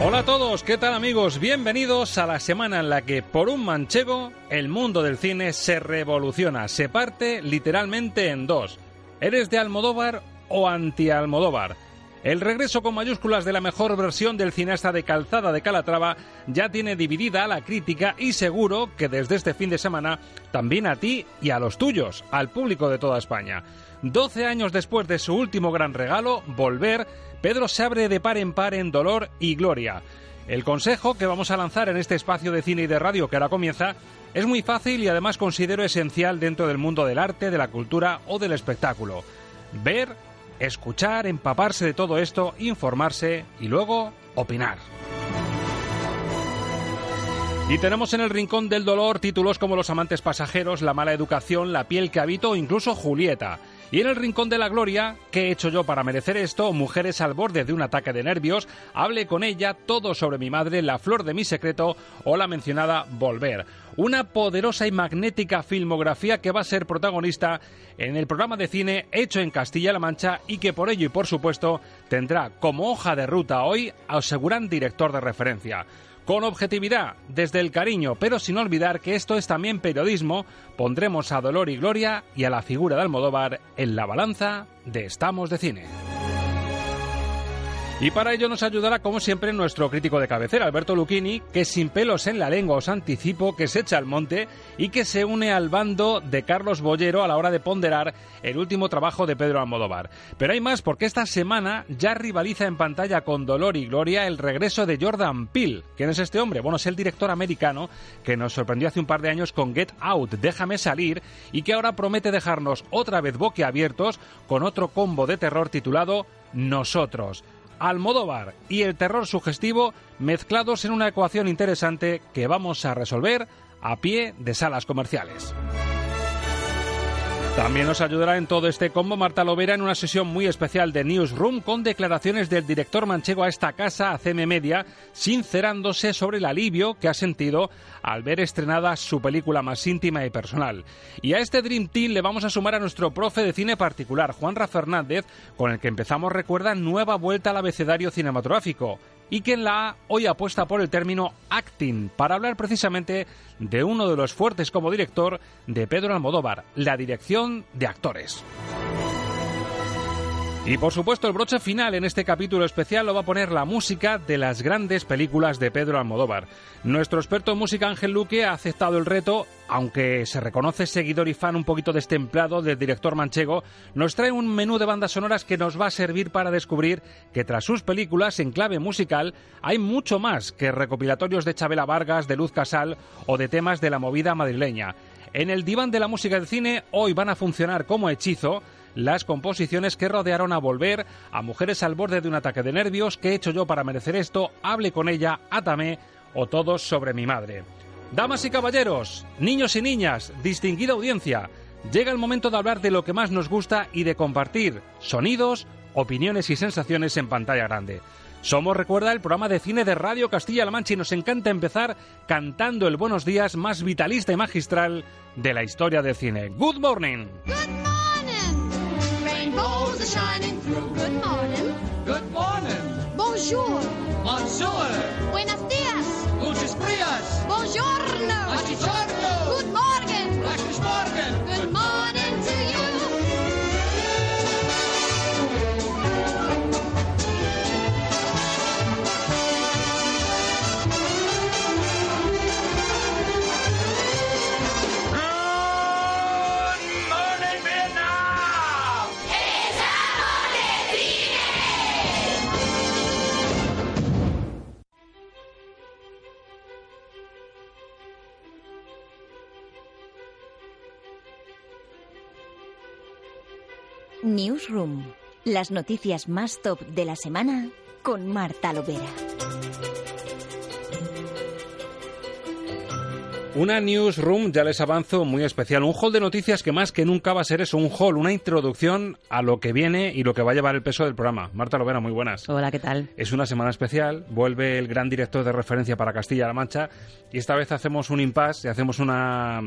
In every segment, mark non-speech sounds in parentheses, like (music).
Hola a todos, ¿qué tal amigos? Bienvenidos a la semana en la que por un manchego el mundo del cine se revoluciona, se parte literalmente en dos. ¿Eres de Almodóvar o anti-Almodóvar? El regreso con mayúsculas de la mejor versión del cineasta de Calzada de Calatrava ya tiene dividida a la crítica y seguro que desde este fin de semana también a ti y a los tuyos, al público de toda España. 12 años después de su último gran regalo, Volver, Pedro se abre de par en par en dolor y gloria. El consejo que vamos a lanzar en este espacio de cine y de radio que ahora comienza es muy fácil y además considero esencial dentro del mundo del arte, de la cultura o del espectáculo. Ver, escuchar, empaparse de todo esto, informarse y luego opinar. Y tenemos en el rincón del dolor títulos como Los amantes pasajeros, La mala educación, La piel que habito o incluso Julieta. Y en el rincón de la gloria, ¿qué he hecho yo para merecer esto? Mujeres al borde de un ataque de nervios, hable con ella todo sobre mi madre, la flor de mi secreto o la mencionada Volver. Una poderosa y magnética filmografía que va a ser protagonista en el programa de cine hecho en Castilla-La Mancha y que por ello y por supuesto tendrá como hoja de ruta hoy a su gran director de referencia. Con objetividad, desde el cariño, pero sin olvidar que esto es también periodismo, pondremos a Dolor y Gloria y a la figura de Almodóvar en la balanza de Estamos de Cine. Y para ello nos ayudará, como siempre, nuestro crítico de cabecera, Alberto Lucchini, que sin pelos en la lengua os anticipo que se echa al monte y que se une al bando de Carlos Bollero a la hora de ponderar el último trabajo de Pedro Almodóvar. Pero hay más porque esta semana ya rivaliza en pantalla con dolor y gloria el regreso de Jordan Peele. ¿Quién es este hombre? Bueno, es el director americano que nos sorprendió hace un par de años con Get Out, Déjame salir, y que ahora promete dejarnos otra vez boquiabiertos con otro combo de terror titulado Nosotros. Almodóvar y el terror sugestivo mezclados en una ecuación interesante que vamos a resolver a pie de salas comerciales. También nos ayudará en todo este combo Marta Lovera en una sesión muy especial de Newsroom con declaraciones del director manchego a esta casa, a CM Media, sincerándose sobre el alivio que ha sentido al ver estrenada su película más íntima y personal. Y a este Dream Team le vamos a sumar a nuestro profe de cine particular, Juanra Fernández, con el que empezamos, recuerda, nueva vuelta al abecedario cinematográfico y que en la A hoy apuesta por el término acting para hablar precisamente de uno de los fuertes como director de Pedro Almodóvar, la dirección de actores. Y por supuesto el broche final en este capítulo especial lo va a poner la música de las grandes películas de Pedro Almodóvar. Nuestro experto en música Ángel Luque ha aceptado el reto, aunque se reconoce seguidor y fan un poquito destemplado del director manchego, nos trae un menú de bandas sonoras que nos va a servir para descubrir que tras sus películas en clave musical hay mucho más que recopilatorios de Chabela Vargas, de Luz Casal o de temas de la movida madrileña. En el diván de la música del cine hoy van a funcionar como hechizo las composiciones que rodearon a Volver, a Mujeres al borde de un ataque de nervios, ¿Qué he hecho yo para merecer esto? Hable con ella, Átame o Todos sobre mi madre. Damas y caballeros, niños y niñas, distinguida audiencia, llega el momento de hablar de lo que más nos gusta y de compartir sonidos, opiniones y sensaciones en pantalla grande. Somos, recuerda, el programa de cine de Radio Castilla-La Mancha y nos encanta empezar cantando el buenos días más vitalista y magistral de la historia del cine. Good morning. Good morning. Rainbows are shining through. Good morning. Good morning. Bonjour. Bonjour. Buenos días. Muchos días. Buongiorno. Buongiorno. Good morning. Guten Morgen. Good morning Newsroom. Las noticias más top de la semana con Marta Lovera. Una newsroom, ya les avanzo, muy especial. Un hall de noticias que más que nunca va a ser eso, un hall, una introducción a lo que viene y lo que va a llevar el peso del programa. Marta Lovera, muy buenas. Hola, ¿qué tal? Es una semana especial, vuelve el gran director de referencia para Castilla-La Mancha y esta vez hacemos un impasse y hacemos una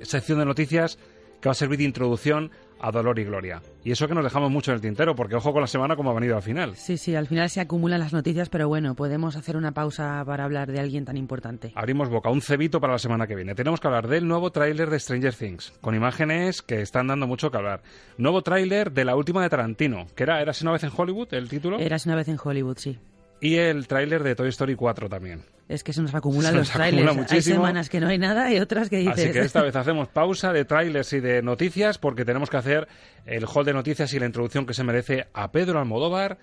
sección de noticias que va a servir de introducción a Dolor y Gloria. Y eso que nos dejamos mucho en el tintero, porque ojo con la semana como ha venido al final. Sí, sí, al final se acumulan las noticias, pero bueno, podemos hacer una pausa para hablar de alguien tan importante. Abrimos boca, un cebito para la semana que viene. Tenemos que hablar del nuevo tráiler de Stranger Things, con imágenes que están dando mucho que hablar. Nuevo tráiler de la última de Tarantino, que era Eras una vez en Hollywood, el título. Eras una vez en Hollywood, sí. Y el tráiler de Toy Story 4 también. Es que se nos acumulan Se los acumula trailers. Hay semanas que no hay nada y otras que dices... Así que esta vez (laughs) hacemos pausa de trailers y de noticias porque tenemos que hacer el hall de noticias y la introducción que se merece a Pedro Almodóvar,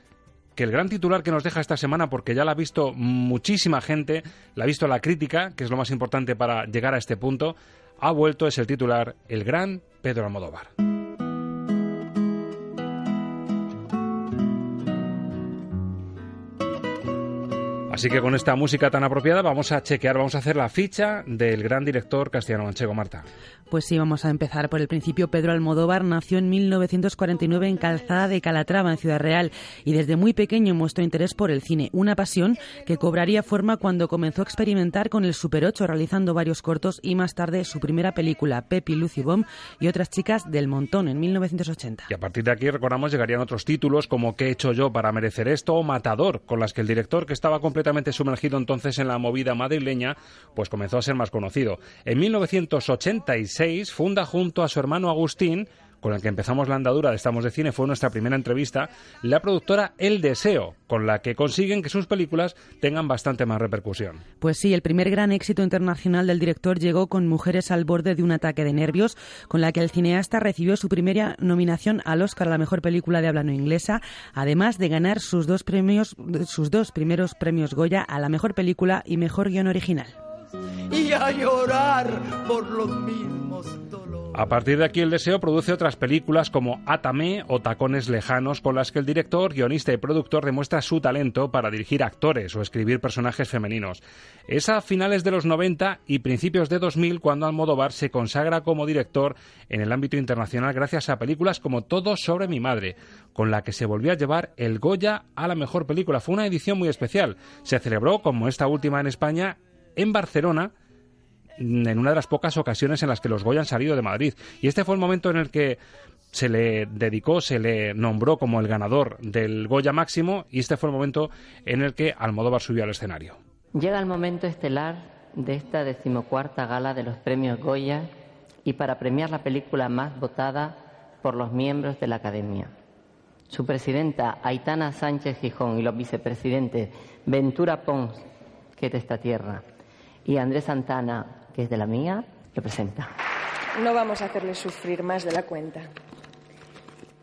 que el gran titular que nos deja esta semana, porque ya la ha visto muchísima gente, la ha visto la crítica, que es lo más importante para llegar a este punto, ha vuelto, es el titular, el gran Pedro Almodóvar. Así que con esta música tan apropiada vamos a chequear, vamos a hacer la ficha del gran director castellano manchego, Marta. Pues sí, vamos a empezar por el principio. Pedro Almodóvar nació en 1949 en Calzada de Calatrava, en Ciudad Real, y desde muy pequeño mostró interés por el cine, una pasión que cobraría forma cuando comenzó a experimentar con el Super 8, realizando varios cortos y más tarde su primera película, Pepi, Lucy Bomb y otras chicas del montón, en 1980. Y a partir de aquí, recordamos, llegarían otros títulos como ¿Qué he hecho yo para merecer esto? o Matador, con las que el director, que estaba completamente sumergido entonces en la movida madrileña, pues comenzó a ser más conocido. En 1986 funda junto a su hermano Agustín con el que empezamos la andadura de Estamos de Cine, fue nuestra primera entrevista, la productora El Deseo, con la que consiguen que sus películas tengan bastante más repercusión. Pues sí, el primer gran éxito internacional del director llegó con Mujeres al borde de un ataque de nervios, con la que el cineasta recibió su primera nominación al Oscar a la mejor película de habla no inglesa, además de ganar sus dos premios, sus dos primeros premios Goya a la mejor película y mejor guion original. Y a llorar por los mismos dolores. A partir de aquí, el deseo produce otras películas como Atame o Tacones Lejanos, con las que el director, guionista y productor demuestra su talento para dirigir actores o escribir personajes femeninos. Es a finales de los 90 y principios de 2000 cuando Almodóvar se consagra como director en el ámbito internacional gracias a películas como Todo sobre mi madre, con la que se volvió a llevar el Goya a la mejor película. Fue una edición muy especial. Se celebró, como esta última en España, en Barcelona en una de las pocas ocasiones en las que los Goya han salido de Madrid. Y este fue el momento en el que se le dedicó, se le nombró como el ganador del Goya máximo y este fue el momento en el que Almodóvar subió al escenario. Llega el momento estelar de esta decimocuarta gala de los premios Goya y para premiar la película más votada por los miembros de la Academia. Su presidenta Aitana Sánchez Gijón y los vicepresidentes Ventura Pons, que es de esta tierra, y Andrés Santana, que es de la mía, lo presenta. No vamos a hacerle sufrir más de la cuenta.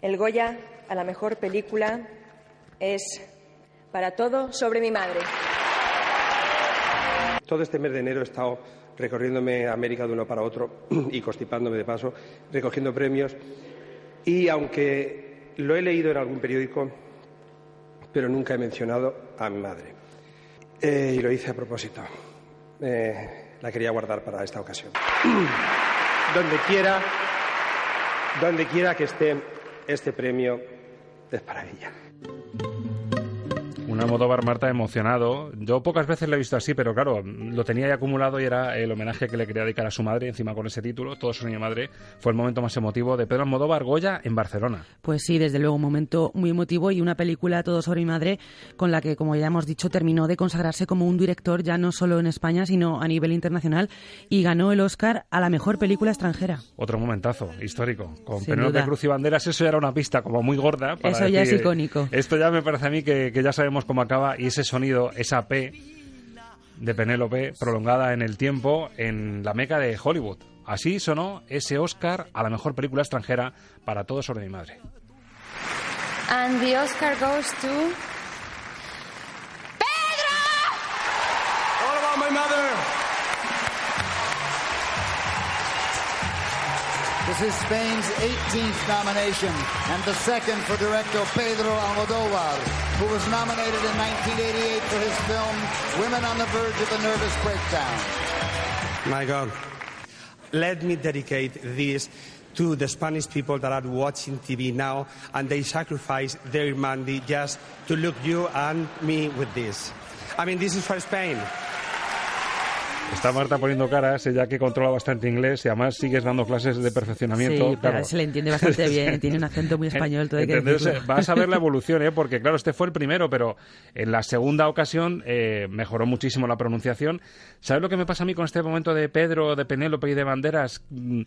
El Goya a la mejor película es para todo sobre mi madre. Todo este mes de enero he estado recorriéndome América de uno para otro y constipándome de paso, recogiendo premios. Y aunque lo he leído en algún periódico, pero nunca he mencionado a mi madre. Eh, y lo hice a propósito. Eh, la quería guardar para esta ocasión. (clears throat) donde quiera, donde quiera que esté este premio, es para ella. Un Almodóvar Marta emocionado. Yo pocas veces lo he visto así, pero claro, lo tenía ya acumulado y era el homenaje que le quería dedicar a su madre, encima con ese título, Todo su niña madre. Fue el momento más emotivo de Pedro Almodóvar Goya en Barcelona. Pues sí, desde luego, un momento muy emotivo y una película Todo sobre mi madre con la que, como ya hemos dicho, terminó de consagrarse como un director ya no solo en España, sino a nivel internacional y ganó el Oscar a la mejor película extranjera. Otro momentazo histórico. Con Penélope Cruz y Banderas, eso ya era una pista como muy gorda. Para eso ya es icónico. Esto ya me parece a mí que, que ya sabemos cómo acaba y ese sonido, esa P de Penélope prolongada en el tiempo en la meca de Hollywood. Así sonó ese Oscar a la mejor película extranjera para Todo sobre mi madre. And the Oscar goes to Pedro! All about my mother. This is Spain's 18th nomination and the second for director Pedro Almodóvar, who was nominated in 1988 for his film Women on the Verge of a Nervous Breakdown. My God. Let me dedicate this to the Spanish people that are watching TV now and they sacrifice their money just to look you and me with this. I mean, this is for Spain. Está Marta poniendo caras, ella que controla bastante inglés y además sigues dando clases de perfeccionamiento. Sí, claro. se le entiende bastante (laughs) bien, tiene un acento muy español, todo hay que decirlo. Vas a ver la (laughs) evolución, ¿eh? porque claro, este fue el primero, pero en la segunda ocasión eh, mejoró muchísimo la pronunciación. ¿Sabes lo que me pasa a mí con este momento de Pedro, de Penélope y de Banderas? Mm,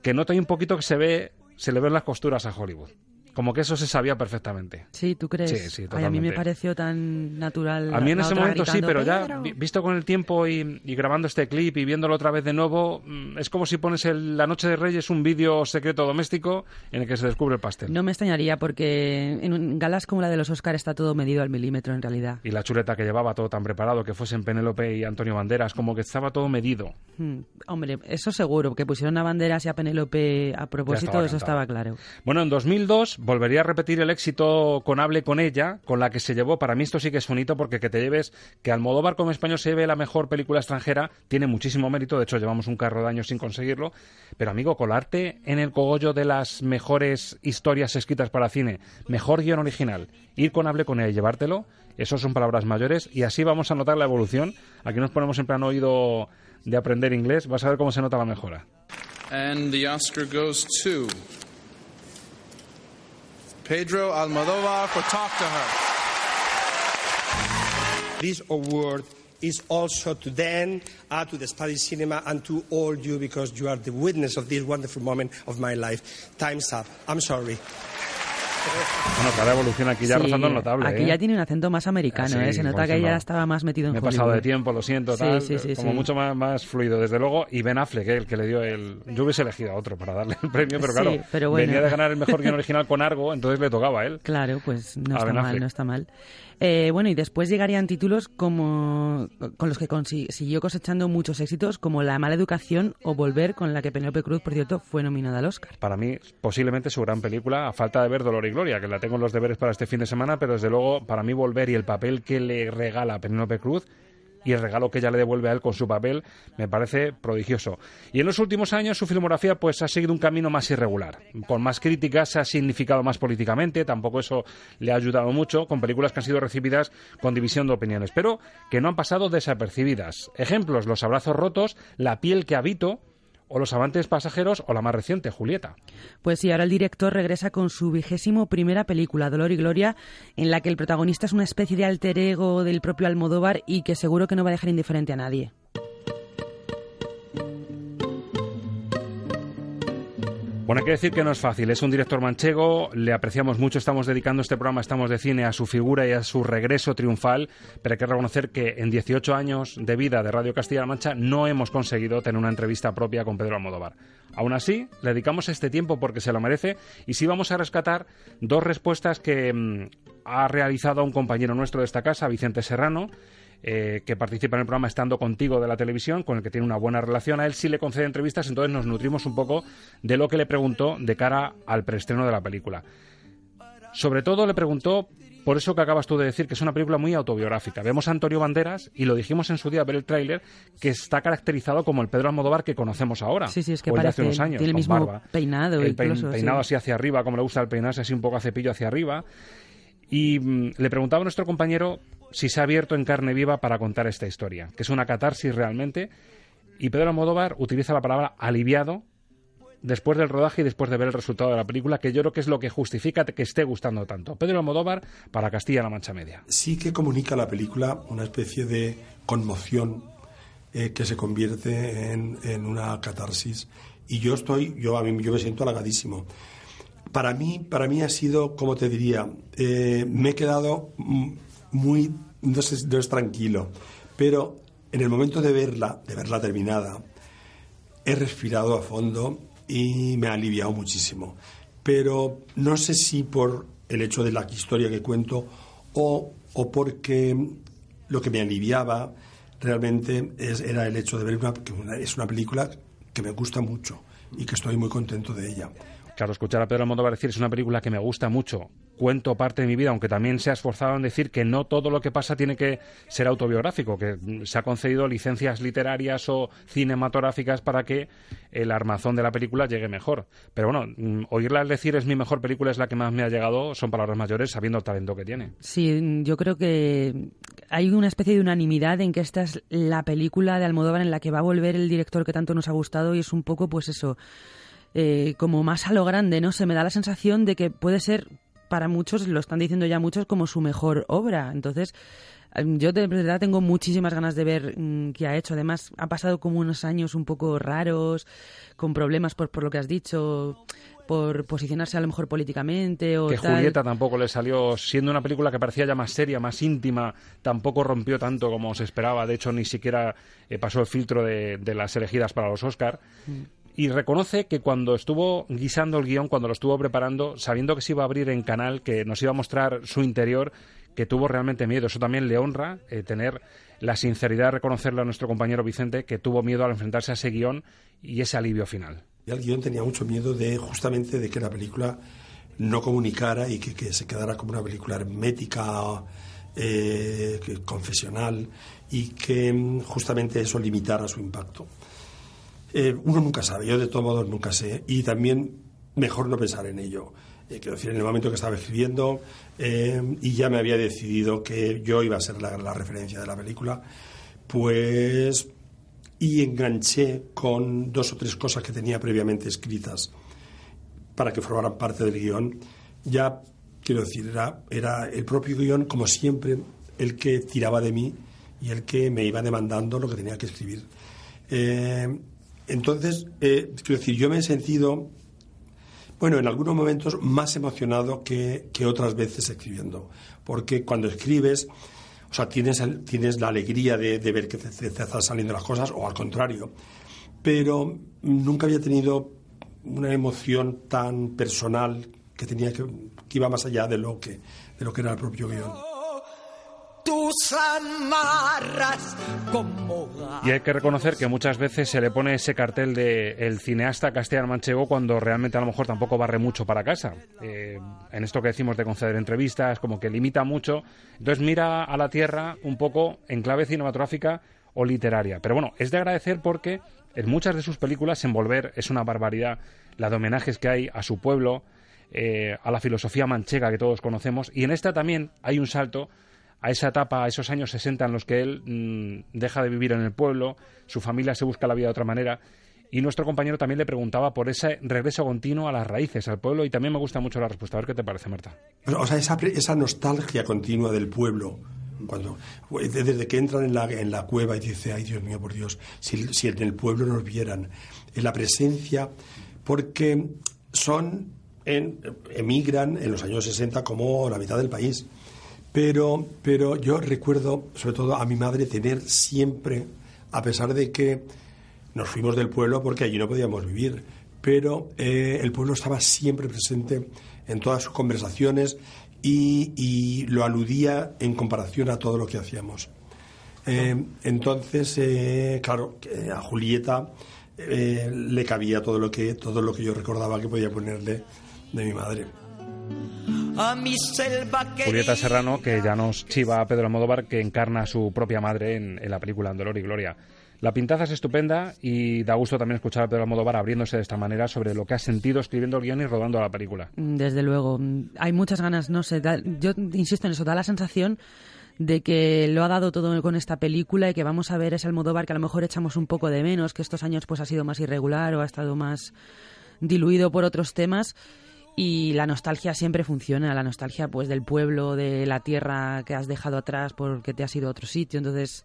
que noto ahí un poquito que se ve, se le ven las costuras a Hollywood. Como que eso se sabía perfectamente. Sí, ¿tú crees? Sí, sí, Ay, a mí me pareció tan natural. A mí en ese momento sí, pero ya visto con el tiempo y, y grabando este clip y viéndolo otra vez de nuevo, mm, es como si pones el- la Noche de Reyes un vídeo secreto doméstico en el que se descubre el pastel. No me extrañaría porque en galas como la de los Oscar está todo medido al milímetro en realidad. Y la chuleta que llevaba todo tan preparado, que fuesen Penélope y Antonio Banderas, como que estaba todo medido. Hmm, Hombre, eso seguro, que pusieron a Banderas y a Penélope a propósito, eso cantado. estaba claro. Bueno, en 2002 volvería a repetir el éxito con Hable con ella, con la que se llevó, para mí esto sí que es un hito, porque que te lleves, que Almodóvar como español se lleve la mejor película extranjera, tiene muchísimo mérito, de hecho llevamos un carro de años sin conseguirlo, pero amigo, colarte en el cogollo de las mejores historias escritas para cine, mejor guion original, ir con Hable con ella y llevártelo, eso son palabras mayores, y así vamos a notar la evolución, aquí nos ponemos en plan oído de aprender inglés, vas a ver cómo se nota la mejora. And the Oscar goes to Pedro Almodovar for Talk to Her. This award is also to them, uh, to the Spanish cinema, and to all you because you are the witness of this wonderful moment of my life. Time's up. I'm sorry. Bueno, cada evolución aquí ya Sí, rozando el notable. Aquí ¿eh? ya tiene un acento más americano, Sí, ¿eh? se nota que ya estaba más metido en Me he Hollywood. pasado de tiempo, lo siento, tal. sí, sí, como mucho más, más fluido, desde luego. Y Ben Affleck, ¿eh? el que le dio el. Yo hubiese elegido a otro para darle el premio, pero claro, pero bueno. venía de ganar el mejor guion original con Argo, entonces le tocaba a él. Claro, pues no A está mal, no está mal. Eh, bueno, y después llegarían títulos como con los que siguió cosechando muchos éxitos, como La mala educación o Volver, con la que Penélope Cruz, por cierto, fue nominada al Oscar. Para mí, posiblemente su gran película, a falta de ver Dolor y Gloria, que la tengo en los deberes para este fin de semana, pero desde luego, para mí, Volver y el papel que le regala Penélope Cruz y el regalo que ella le devuelve a él con su papel me parece prodigioso. Y en los últimos años su filmografía pues ha seguido un camino más irregular, con más críticas, se ha significado más políticamente, tampoco eso le ha ayudado mucho, con películas que han sido recibidas con división de opiniones, pero que no han pasado desapercibidas. Ejemplos, Los abrazos rotos, La piel que habito, o Los amantes pasajeros, o la más reciente, Julieta. Pues sí, ahora el director regresa con su vigésimo primera película, Dolor y Gloria, en la que el protagonista es una especie de alter ego del propio Almodóvar y que seguro que no va a dejar indiferente a nadie. Bueno, hay que decir que no es fácil. Es un director manchego, le apreciamos mucho, estamos dedicando este programa, estamos de cine, a su figura y a su regreso triunfal, pero hay que reconocer que en 18 años de vida de Radio Castilla-La Mancha no hemos conseguido tener una entrevista propia con Pedro Almodóvar. Aún así, le dedicamos este tiempo porque se lo merece y sí vamos a rescatar dos respuestas que mm, ha realizado un compañero nuestro de esta casa, Vicente Serrano, eh, que participa en el programa Estando Contigo de la televisión, con el que tiene una buena relación. A él sí le concede entrevistas, entonces nos nutrimos un poco de lo que le preguntó de cara al preestreno de la película. Sobre todo le preguntó por eso que acabas tú de decir, que es una película muy autobiográfica. Vemos a Antonio Banderas, y lo dijimos en su día, ver el tráiler, que está caracterizado como el Pedro Almodóvar que conocemos ahora. Sí, sí, es que o el de hace unos años, tiene el mismo barba. peinado el pein- incluso. sí. peinado así hacia arriba, como le gusta el peinarse así un poco a cepillo hacia arriba. Y mm, le preguntaba a nuestro compañero si se ha abierto en carne viva para contar esta historia, que es una catarsis realmente. Y Pedro Almodóvar utiliza la palabra aliviado después del rodaje y después de ver el resultado de la película, que yo creo que es lo que justifica que esté gustando tanto. Pedro Almodóvar para Castilla-La Mancha Media. Sí que comunica la película una especie de conmoción eh, que se convierte en, en, una catarsis. Y yo estoy, yo, a mí, yo me siento halagadísimo. Para mí, para mí ha sido, como te diría, eh, me he quedado muy, no es tranquilo, pero en el momento de verla, de verla terminada, he respirado a fondo y me ha aliviado muchísimo. Pero no sé si por el hecho de la historia que cuento o, o porque lo que me aliviaba realmente es, era el hecho de ver una, que es una película que me gusta mucho y que estoy muy contento de ella. Claro, escuchar a Pedro Almodóvar decir es una película que me gusta mucho, cuento parte de mi vida, aunque también se ha esforzado en decir que no todo lo que pasa tiene que ser autobiográfico, que se ha concedido licencias literarias o cinematográficas para que el armazón de la película llegue mejor. Pero bueno, mm, oírla decir es mi mejor película, es la que más me ha llegado, son palabras mayores sabiendo el talento que tiene. Sí, yo creo que hay una especie de unanimidad en que esta es la película de Almodóvar en la que va a volver el director que tanto nos ha gustado y es un poco pues eso eh, como más a lo grande, ¿no? Se me da la sensación de que puede ser para muchos, lo están diciendo ya muchos, como su mejor obra. Entonces, em, yo de verdad tengo muchísimas ganas de ver mm, qué ha hecho. Además, ha pasado como unos años un poco raros, con problemas por, por lo que has dicho, por posicionarse a lo mejor políticamente o que Julieta tampoco le salió siendo una película que parecía ya más seria más íntima tampoco rompió tanto como se esperaba de hecho ni siquiera eh, pasó el filtro de, de, las elegidas para los Oscar mm y reconoce que cuando estuvo guisando el guion, cuando lo estuvo preparando, sabiendo que se iba a abrir en canal, que nos iba a mostrar su interior, que tuvo realmente miedo. Eso también le honra eh, tener la sinceridad de reconocerle a nuestro compañero Vicente que tuvo miedo al enfrentarse a ese guion y ese alivio final. Y el guion tenía mucho miedo de justamente de que la película no comunicara y que, que se quedara como una película hermética, eh, confesional y que mm, justamente eso limitara su impacto. Eh, uno nunca sabe, yo de todos modos nunca sé. Y también mejor no pensar en ello. Eh, quiero decir, en el momento que estaba escribiendo eh, y ya me había decidido que yo iba a ser la, referencia de la película, pues. Y enganché con dos o tres cosas que tenía previamente escritas para que formaran parte del guion. Ya, quiero decir, era, era el propio guion, como siempre, el que tiraba de mí y el que me iba demandando lo que tenía que escribir. Entonces, eh, quiero decir, yo me he sentido, bueno, en algunos momentos más emocionado que, que otras veces escribiendo, porque cuando escribes, o sea, tienes, tienes la alegría de, de ver que te, te, están saliendo las cosas, o al contrario, pero nunca había tenido una emoción tan personal que tenía que, que iba más allá de lo que, de lo que era el propio guion tus amarras como Y hay que reconocer que muchas veces se le pone ese cartel de el cineasta castellano manchego cuando realmente a lo mejor tampoco barre mucho para casa. Eh, en esto que decimos de conceder entrevistas, como que limita mucho. Entonces mira a la tierra un poco en clave cinematográfica o literaria. Pero bueno, es de agradecer porque en muchas de sus películas Envolver es una barbaridad. La de homenajes que hay a su pueblo, eh, a la filosofía manchega que todos conocemos. Y en esta también hay un salto a esa etapa, a esos años 60 en los que él mmm, deja de vivir en el pueblo, su familia se busca la vida de otra manera. Y nuestro compañero también le preguntaba por ese regreso continuo a las raíces, al pueblo, y también me gusta mucho la respuesta. A ver qué te parece, Marta. O sea, esa, esa nostalgia continua del pueblo, cuando desde que entran en la, en la cueva y dice, ay Dios mío, por Dios, si, si en el pueblo nos vieran, en la presencia, porque son, en, emigran en los años 60 como la mitad del país. Pero, pero yo recuerdo, sobre todo a mi madre, tener siempre, a pesar de que nos fuimos del pueblo porque allí no podíamos vivir, pero eh, el pueblo estaba siempre presente en todas sus conversaciones y, y lo aludía en comparación a todo lo que hacíamos. Eh, entonces, eh, claro, a Julieta le cabía todo lo que todo lo que yo recordaba que podía ponerle de mi madre. A mi selva querida. Julieta Serrano, que ya nos chiva a Pedro Almodóvar, que encarna a su propia madre en, en la película Dolor y Gloria. La pintaza es estupenda y da gusto también escuchar a Pedro Almodóvar abriéndose de esta manera sobre lo que ha sentido escribiendo el guion y rodando la película. Desde luego, hay muchas ganas, no sé, da- yo insisto en eso, da la sensación de que lo ha dado todo con esta película y que vamos a ver ese Almodóvar que a lo mejor echamos un poco de menos, que estos años pues ha sido más irregular o ha estado más diluido por otros temas y la nostalgia siempre funciona, la nostalgia pues del pueblo, de la tierra que has dejado atrás porque te has ido a otro sitio, entonces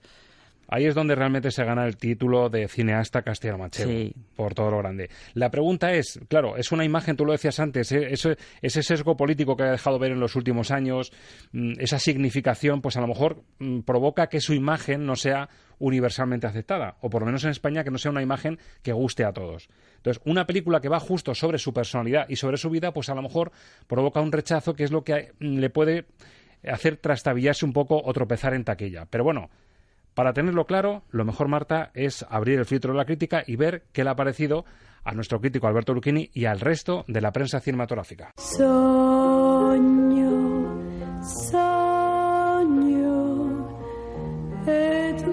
Ahí es donde realmente se gana el título de cineasta castellano-manchego, Sí. por todo lo grande. La pregunta es, claro, es una imagen, tú lo decías antes, eh, ese, ese sesgo político que ha dejado ver en los últimos años, mm, esa significación, pues a lo mejor mm, provoca que su imagen no sea universalmente aceptada, o por lo menos en España que no sea una imagen que guste a todos. Entonces, una película que va justo sobre su personalidad y sobre su vida, pues a lo mejor provoca un rechazo que es lo que mm, le puede hacer trastabillarse un poco o tropezar en taquilla. Pero bueno, para tenerlo claro, lo mejor, Marta, es abrir el filtro de la crítica y ver qué le ha parecido a nuestro crítico Alberto Lucchini y al resto de la prensa cinematográfica. E tu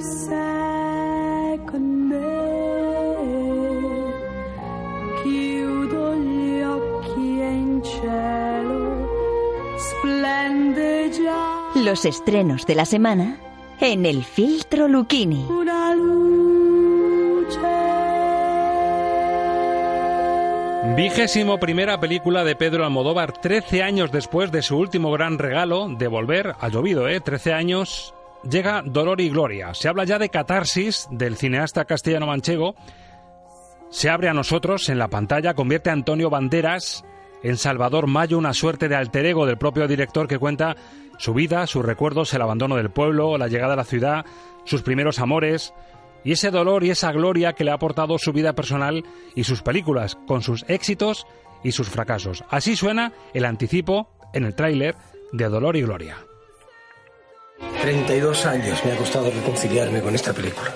e Los estrenos de la semana en el filtro Lucchini. una. Vigésimo primera película de Pedro Almodóvar, 13 años después de su último gran regalo, de volver, ha llovido, ¿eh? 13 años, llega Dolor y Gloria. Se habla ya de catarsis del cineasta castellano-manchego. Se abre a nosotros en la pantalla, convierte a Antonio Banderas en Salvador Mayo, una suerte de alter ego del propio director que cuenta su vida, sus recuerdos, el abandono del pueblo, la llegada a la ciudad, sus primeros amores y ese dolor y esa gloria que le ha aportado su vida personal y sus películas, con sus éxitos y sus fracasos. Así suena el anticipo en el tráiler de Dolor y Gloria. 32 años me ha costado reconciliarme con esta película.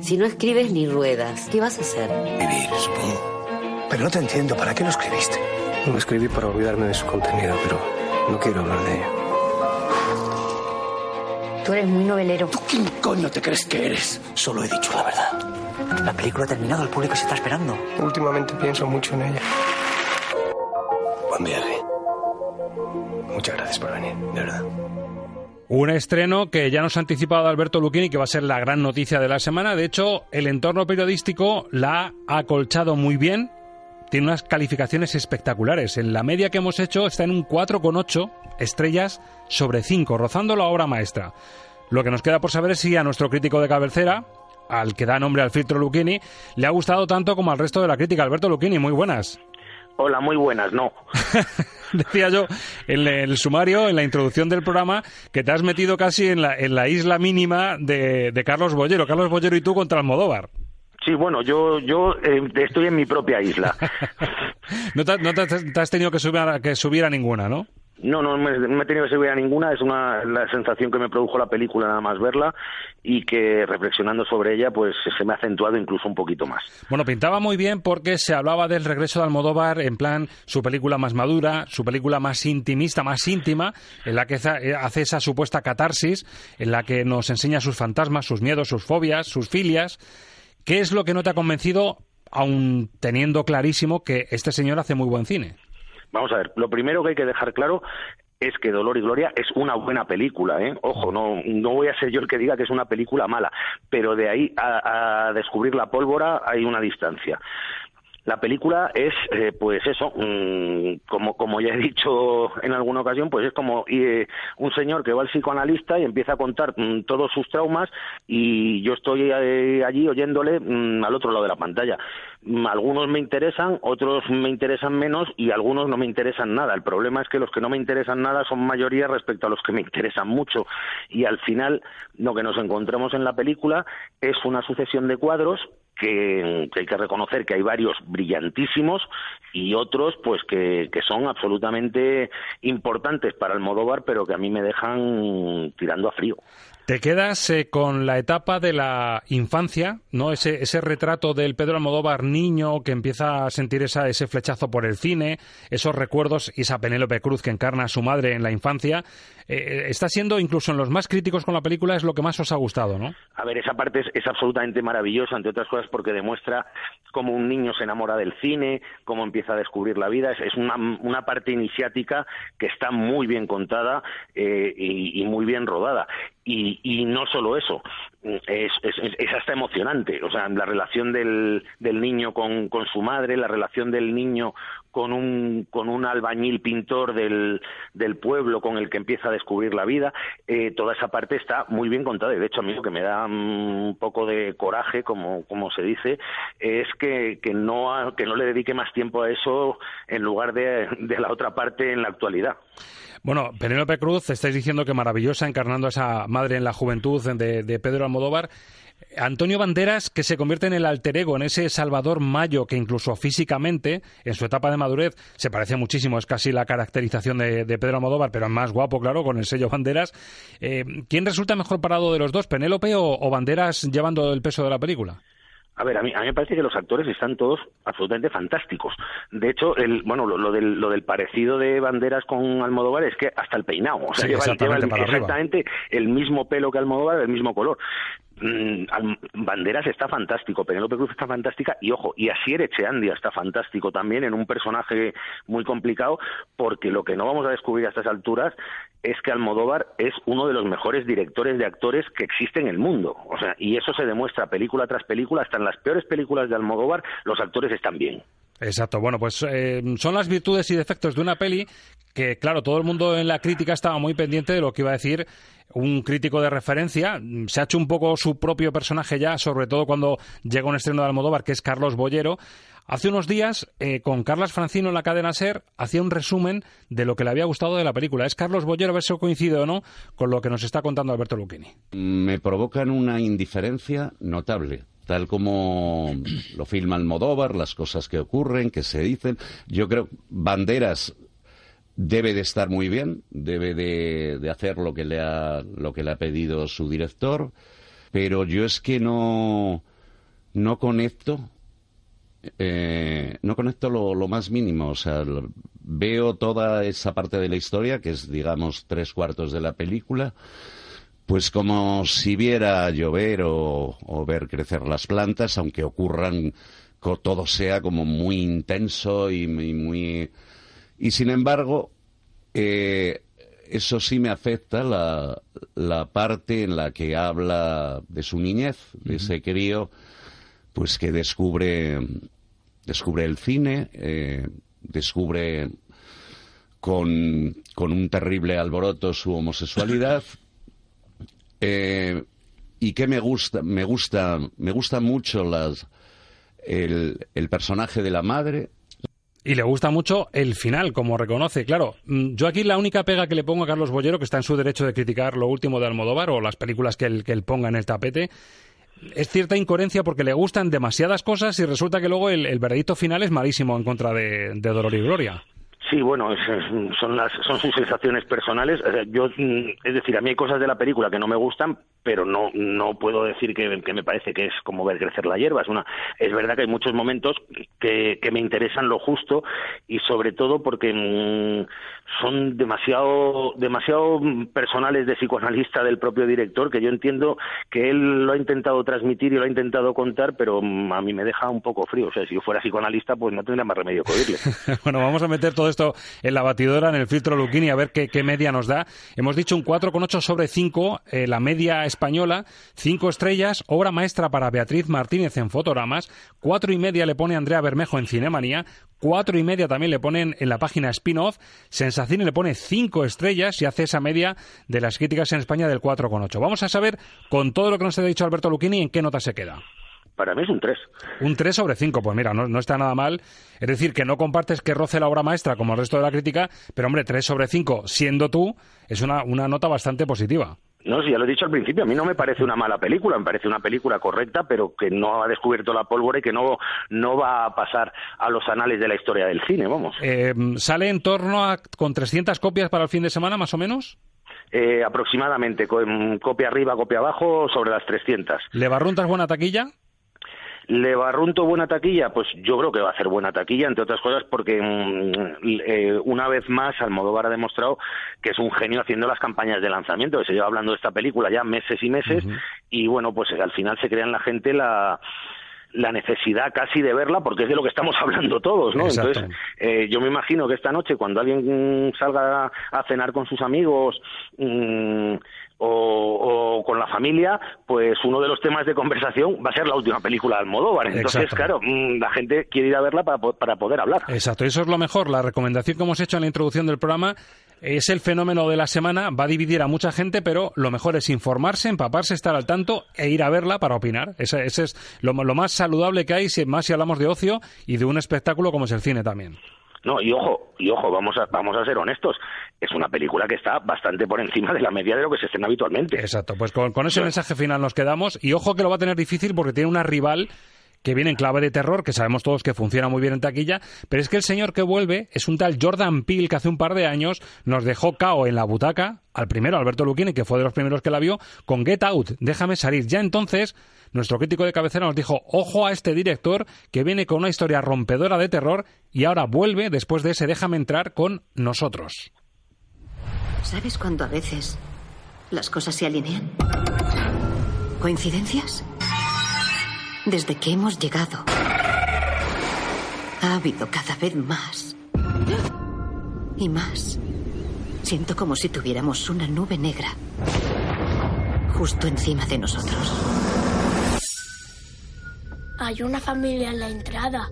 Si no escribes ni ruedas, ¿qué vas a hacer? Vivir, supongo. Pero no te entiendo, ¿para qué lo escribiste? Lo escribí para olvidarme de su contenido, pero no quiero hablar de ello. Tú eres muy novelero. ¿Tú quién coño te crees que eres? Solo he dicho la verdad. La película ha terminado, el público se está esperando. Últimamente pienso mucho en ella. Buen viaje. Muchas gracias por venir, de verdad. Un estreno que ya nos ha anticipado Alberto Lucchini, que va a ser la gran noticia de la semana. De hecho, el entorno periodístico la ha acolchado muy bien. Tiene unas calificaciones espectaculares. En la media que hemos hecho está en un 4,8 estrellas sobre 5, rozando la obra maestra. Lo que nos queda por saber es si a nuestro crítico de cabecera, al que da nombre al filtro Lucchini, le ha gustado tanto como al resto de la crítica. Alberto Lucchini, muy buenas. Hola, muy buenas, no. (laughs) Decía yo en el sumario, en la introducción del programa, que te has metido casi en la, en la isla mínima de, de Carlos Bollero. Carlos Bollero y tú contra Almodóvar. Sí, bueno, yo, yo eh, estoy en mi propia isla. (laughs) No te, no te- te has tenido que subir, a, que subir a ninguna, ¿no? No, no me, no he tenido a ninguna, es una la sensación que me produjo la película nada más verla y que reflexionando sobre ella pues se me ha acentuado incluso un poquito más. Bueno, pintaba muy bien porque se hablaba del regreso de Almodóvar en plan su película más madura, su película más intimista, más íntima, en la que eh, hace esa supuesta catarsis, en la que nos enseña sus fantasmas, sus miedos, sus fobias, sus filias. ¿Qué es lo que no te ha convencido, aun teniendo clarísimo que este señor hace muy buen cine? Vamos a ver, lo primero que hay que dejar claro es que Dolor y Gloria es una buena película, ¿eh? Ojo, no, no voy a ser yo el que diga que es una película mala, pero de ahí a, a descubrir la pólvora hay una distancia. La película es, eh, pues eso, mm, como, ya he dicho en alguna ocasión, pues es como eh, un señor que va al psicoanalista y empieza a contar mm, todos sus traumas y yo estoy eh, allí oyéndole mm, al otro lado de la pantalla. Algunos me interesan, otros me interesan menos y algunos no me interesan nada. El problema es que los que no me interesan nada son mayoría respecto a los que me interesan mucho y al final lo que nos encontramos en la película es una sucesión de cuadros que, hay que reconocer que hay varios brillantísimos y otros pues que, que son absolutamente importantes para el Modóvar pero que a mí me dejan tirando a frío. Te quedas eh, con la etapa de la infancia, ¿no? Ese, ese retrato del Pedro Almodóvar niño que empieza a sentir esa, ese flechazo por el cine, esos recuerdos y esa Penélope Cruz que encarna a su madre en la infancia. Eh, eh, está siendo, incluso en los más críticos con la película, es lo que más os ha gustado, ¿no? A ver, esa parte es, absolutamente maravillosa, entre otras cosas porque demuestra cómo un niño se enamora del cine, cómo empieza a descubrir la vida. Es, una, una, parte iniciática que está muy bien contada eh, y, muy bien rodada. Y, y no solo eso, es, es, hasta emocionante. O sea, la relación del, del niño con, con, su madre, la relación del niño con un, con un albañil pintor del, del pueblo con el que empieza a descubrir la vida, eh, toda esa parte está muy bien contada. Y de hecho, a mí lo que me da un poco de coraje, como, como se dice, es que, que, no, que no le dedique más tiempo a eso en lugar de la otra parte en la actualidad. Bueno, Penélope Cruz, estáis diciendo que maravillosa, encarnando a esa madre en la juventud de, Pedro Almodóvar. Antonio Banderas, que se convierte en el alter ego, en ese Salvador Mayo que incluso físicamente, en su etapa de madurez, se parece muchísimo, es casi la caracterización de, Pedro Almodóvar, pero más guapo, claro, con el sello Banderas. Eh, ¿Quién resulta mejor parado de los dos, Penélope o Banderas llevando el peso de la película? A ver, a mí, a mí me parece que los actores están todos absolutamente fantásticos. De hecho, el, bueno, lo, lo, del, lo del parecido de Banderas con Almodóvar es que hasta el peinado, o sea, sí, lleva, exactamente, lleva el, exactamente el mismo pelo que Almodóvar, el mismo color. Mm, Banderas está fantástico, Penélope Cruz está fantástica y ojo, y Asier Echeandia está fantástico también en un personaje muy complicado porque lo que no vamos a descubrir a estas alturas es que Almodóvar es uno de los mejores directores de actores que existe en el mundo. O sea, y eso se demuestra película tras película, hasta en las peores películas de Almodóvar los actores están bien. Exacto, bueno, pues eh, son las virtudes y defectos de una peli que, claro, todo el mundo en la crítica estaba muy pendiente de lo que iba a decir un crítico de referencia. Se ha hecho un poco su propio personaje ya, sobre todo cuando llega un estreno de Almodóvar, que es Carlos Bollero. Hace unos días, eh, con Carlas Francino en la cadena SER, hacía un resumen de lo que le había gustado de la película. Es Carlos Bollero, a ver si coincide o no con lo que nos está contando Alberto Lucchini. Me provocan una indiferencia notable tal como lo filma Almodóvar, las cosas que ocurren, que se dicen. Yo creo Banderas debe de estar muy bien, debe de, de, hacer lo que le ha lo que le ha pedido su director, pero yo es que no no conecto eh, no conecto lo, más mínimo, o sea, veo toda esa parte de la historia que es digamos tres cuartos de la película pues como si viera llover o, o, ver crecer las plantas, aunque ocurran, todo sea como muy intenso y, y muy... Y sin embargo, eh, eso sí me afecta la, la, parte en la que habla de su niñez, de ese crío, pues que descubre, descubre el cine, eh, descubre con, con un terrible alboroto su homosexualidad. (laughs) Eh, y que me gusta, me gusta, me gusta mucho las, el, el, personaje de la madre. Y le gusta mucho el final, como reconoce. Claro, mm, yo aquí la única pega que le pongo a Carlos Bollero, que está en su derecho de criticar lo último de Almodóvar o las películas que él, que ponga en el tapete, es cierta incoherencia porque le gustan demasiadas cosas y resulta que luego el, el veredicto final es malísimo en contra de, de Dolor y Gloria. Sí, bueno, son las son sus sensaciones personales. Yo, mm, es decir, a mí hay cosas de la película que no me gustan, pero no no puedo decir que, que me parece que es como ver crecer la hierba. Es una es verdad que hay muchos momentos que, que me interesan lo justo y sobre todo porque mmm, son demasiado demasiado personales de psicoanalista del propio director que yo entiendo que él lo ha intentado transmitir y lo ha intentado contar, pero mm, a mí me deja un poco frío. O sea, si yo fuera psicoanalista, pues no tendría más remedio que oírle. (laughs) bueno, vamos a meter todo esto en la batidora, en el filtro Luquini, a ver qué, qué media nos da. Hemos dicho un 4,8 sobre 5, eh, la media española, 5 estrellas, obra maestra para Beatriz Martínez en fotogramas, cuatro y media le pone Andrea Bermejo en Cinemanía, cuatro y media también le ponen en la página spin-off, Sensacine le pone 5 estrellas y hace esa media de las críticas en España del 4,8. Vamos a saber, con todo lo que nos ha dicho Alberto Luquini, en qué nota se queda para mí es un 3. Un 3 sobre 5, pues mira, no, no, está nada mal. Es decir, que no compartes que roce la obra maestra como el resto de la crítica, pero hombre, 3 sobre 5, siendo tú, es una, una nota bastante positiva. No, sí, ya lo he dicho al principio, a mí no me parece una mala película, me parece una película correcta, pero que no ha descubierto la pólvora y que no, no va a pasar a los anales de la historia del cine, vamos. Eh, ¿Sale en torno a con 300 copias para el fin de semana, más o menos? eh, aproximadamente, con copia arriba, copia abajo, sobre las 300. ¿Le barruntas buena taquilla? ¿Le barrunto buena taquilla? Pues yo creo que va a hacer buena taquilla, entre otras cosas porque mm, eh, una vez más Almodóvar ha demostrado que es un genio haciendo las campañas de lanzamiento, que se lleva hablando de esta película ya meses y meses, y bueno, pues al final se crea en la gente la la necesidad casi de verla porque es de lo que estamos (laughs) hablando todos, ¿no? Exacto. Entonces, eh, yo me imagino que esta noche cuando alguien mm, salga a cenar con sus amigos mm, o, o con la familia, pues uno de los temas de conversación va a ser la última película de Almodóvar. Entonces, Exacto. claro, mm, la gente quiere ir a verla para, para poder hablar. Exacto, eso es lo mejor. La recomendación que hemos hecho en la introducción del programa es el fenómeno de la semana, va a dividir a mucha gente, pero lo mejor es informarse, empaparse, estar al tanto e ir a verla para opinar. Ese, ese es lo, lo más saludable que hay, si- más si hablamos de ocio y de un espectáculo como es el cine también. No, y ojo, y ojo, vamos a, vamos a ser honestos. Es una película que está bastante por encima de la media de lo que se estrena habitualmente. Exacto, pues con, con ese mensaje final nos quedamos y ojo que lo va a tener difícil porque tiene una rival que viene en clave de terror, que sabemos todos que funciona muy bien en taquilla, pero es que el señor que vuelve es un tal Jordan Peele que hace un par de años nos dejó cao en la butaca, al primero Alberto Luquini, que fue de los primeros que la vio, con Get Out, déjame salir. Ya entonces, nuestro crítico de cabecera nos dijo, ojo a este director que viene con una historia rompedora de terror y ahora vuelve después de ese déjame entrar con nosotros. ¿Sabes cuando a veces las cosas se alinean? ¿Coincidencias? Desde que hemos llegado, ha habido cada vez más y más. Siento como si tuviéramos una nube negra justo encima de nosotros. Hay una familia en la entrada.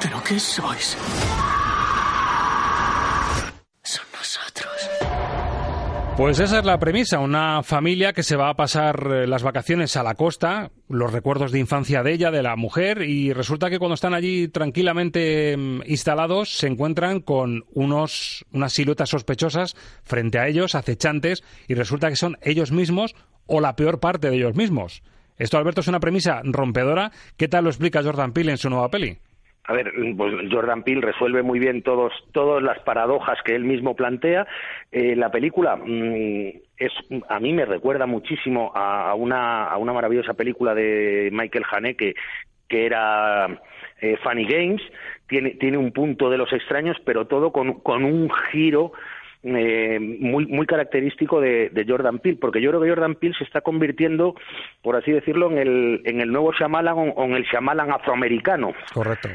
¿Pero qué sois? Son nosotros. Pues esa es la premisa, una familia que se va a pasar eh, las vacaciones a la costa, los recuerdos de infancia de ella, de la mujer, y resulta que cuando están allí tranquilamente mm, instalados se encuentran con unos, unas siluetas sospechosas frente a ellos, acechantes, y resulta que son ellos mismos o la peor parte de ellos mismos. Esto, Alberto, es una premisa rompedora. ¿Qué tal lo explica Jordan Peele en su nueva peli? A ver, pues Jordan Peele resuelve muy bien todos, todas las paradojas que él mismo plantea. Eh, la película mm, es, a mí me recuerda muchísimo a, una, a una maravillosa película de Michael Haneke que era eh, Funny Games. Tiene, tiene un punto de los extraños, pero todo con, con un giro eh, muy, muy característico de, de Jordan Peele, porque yo creo que Jordan Peele se está convirtiendo, por así decirlo, en el, en el nuevo Shyamalan o, en el Shyamalan afroamericano. Correcto.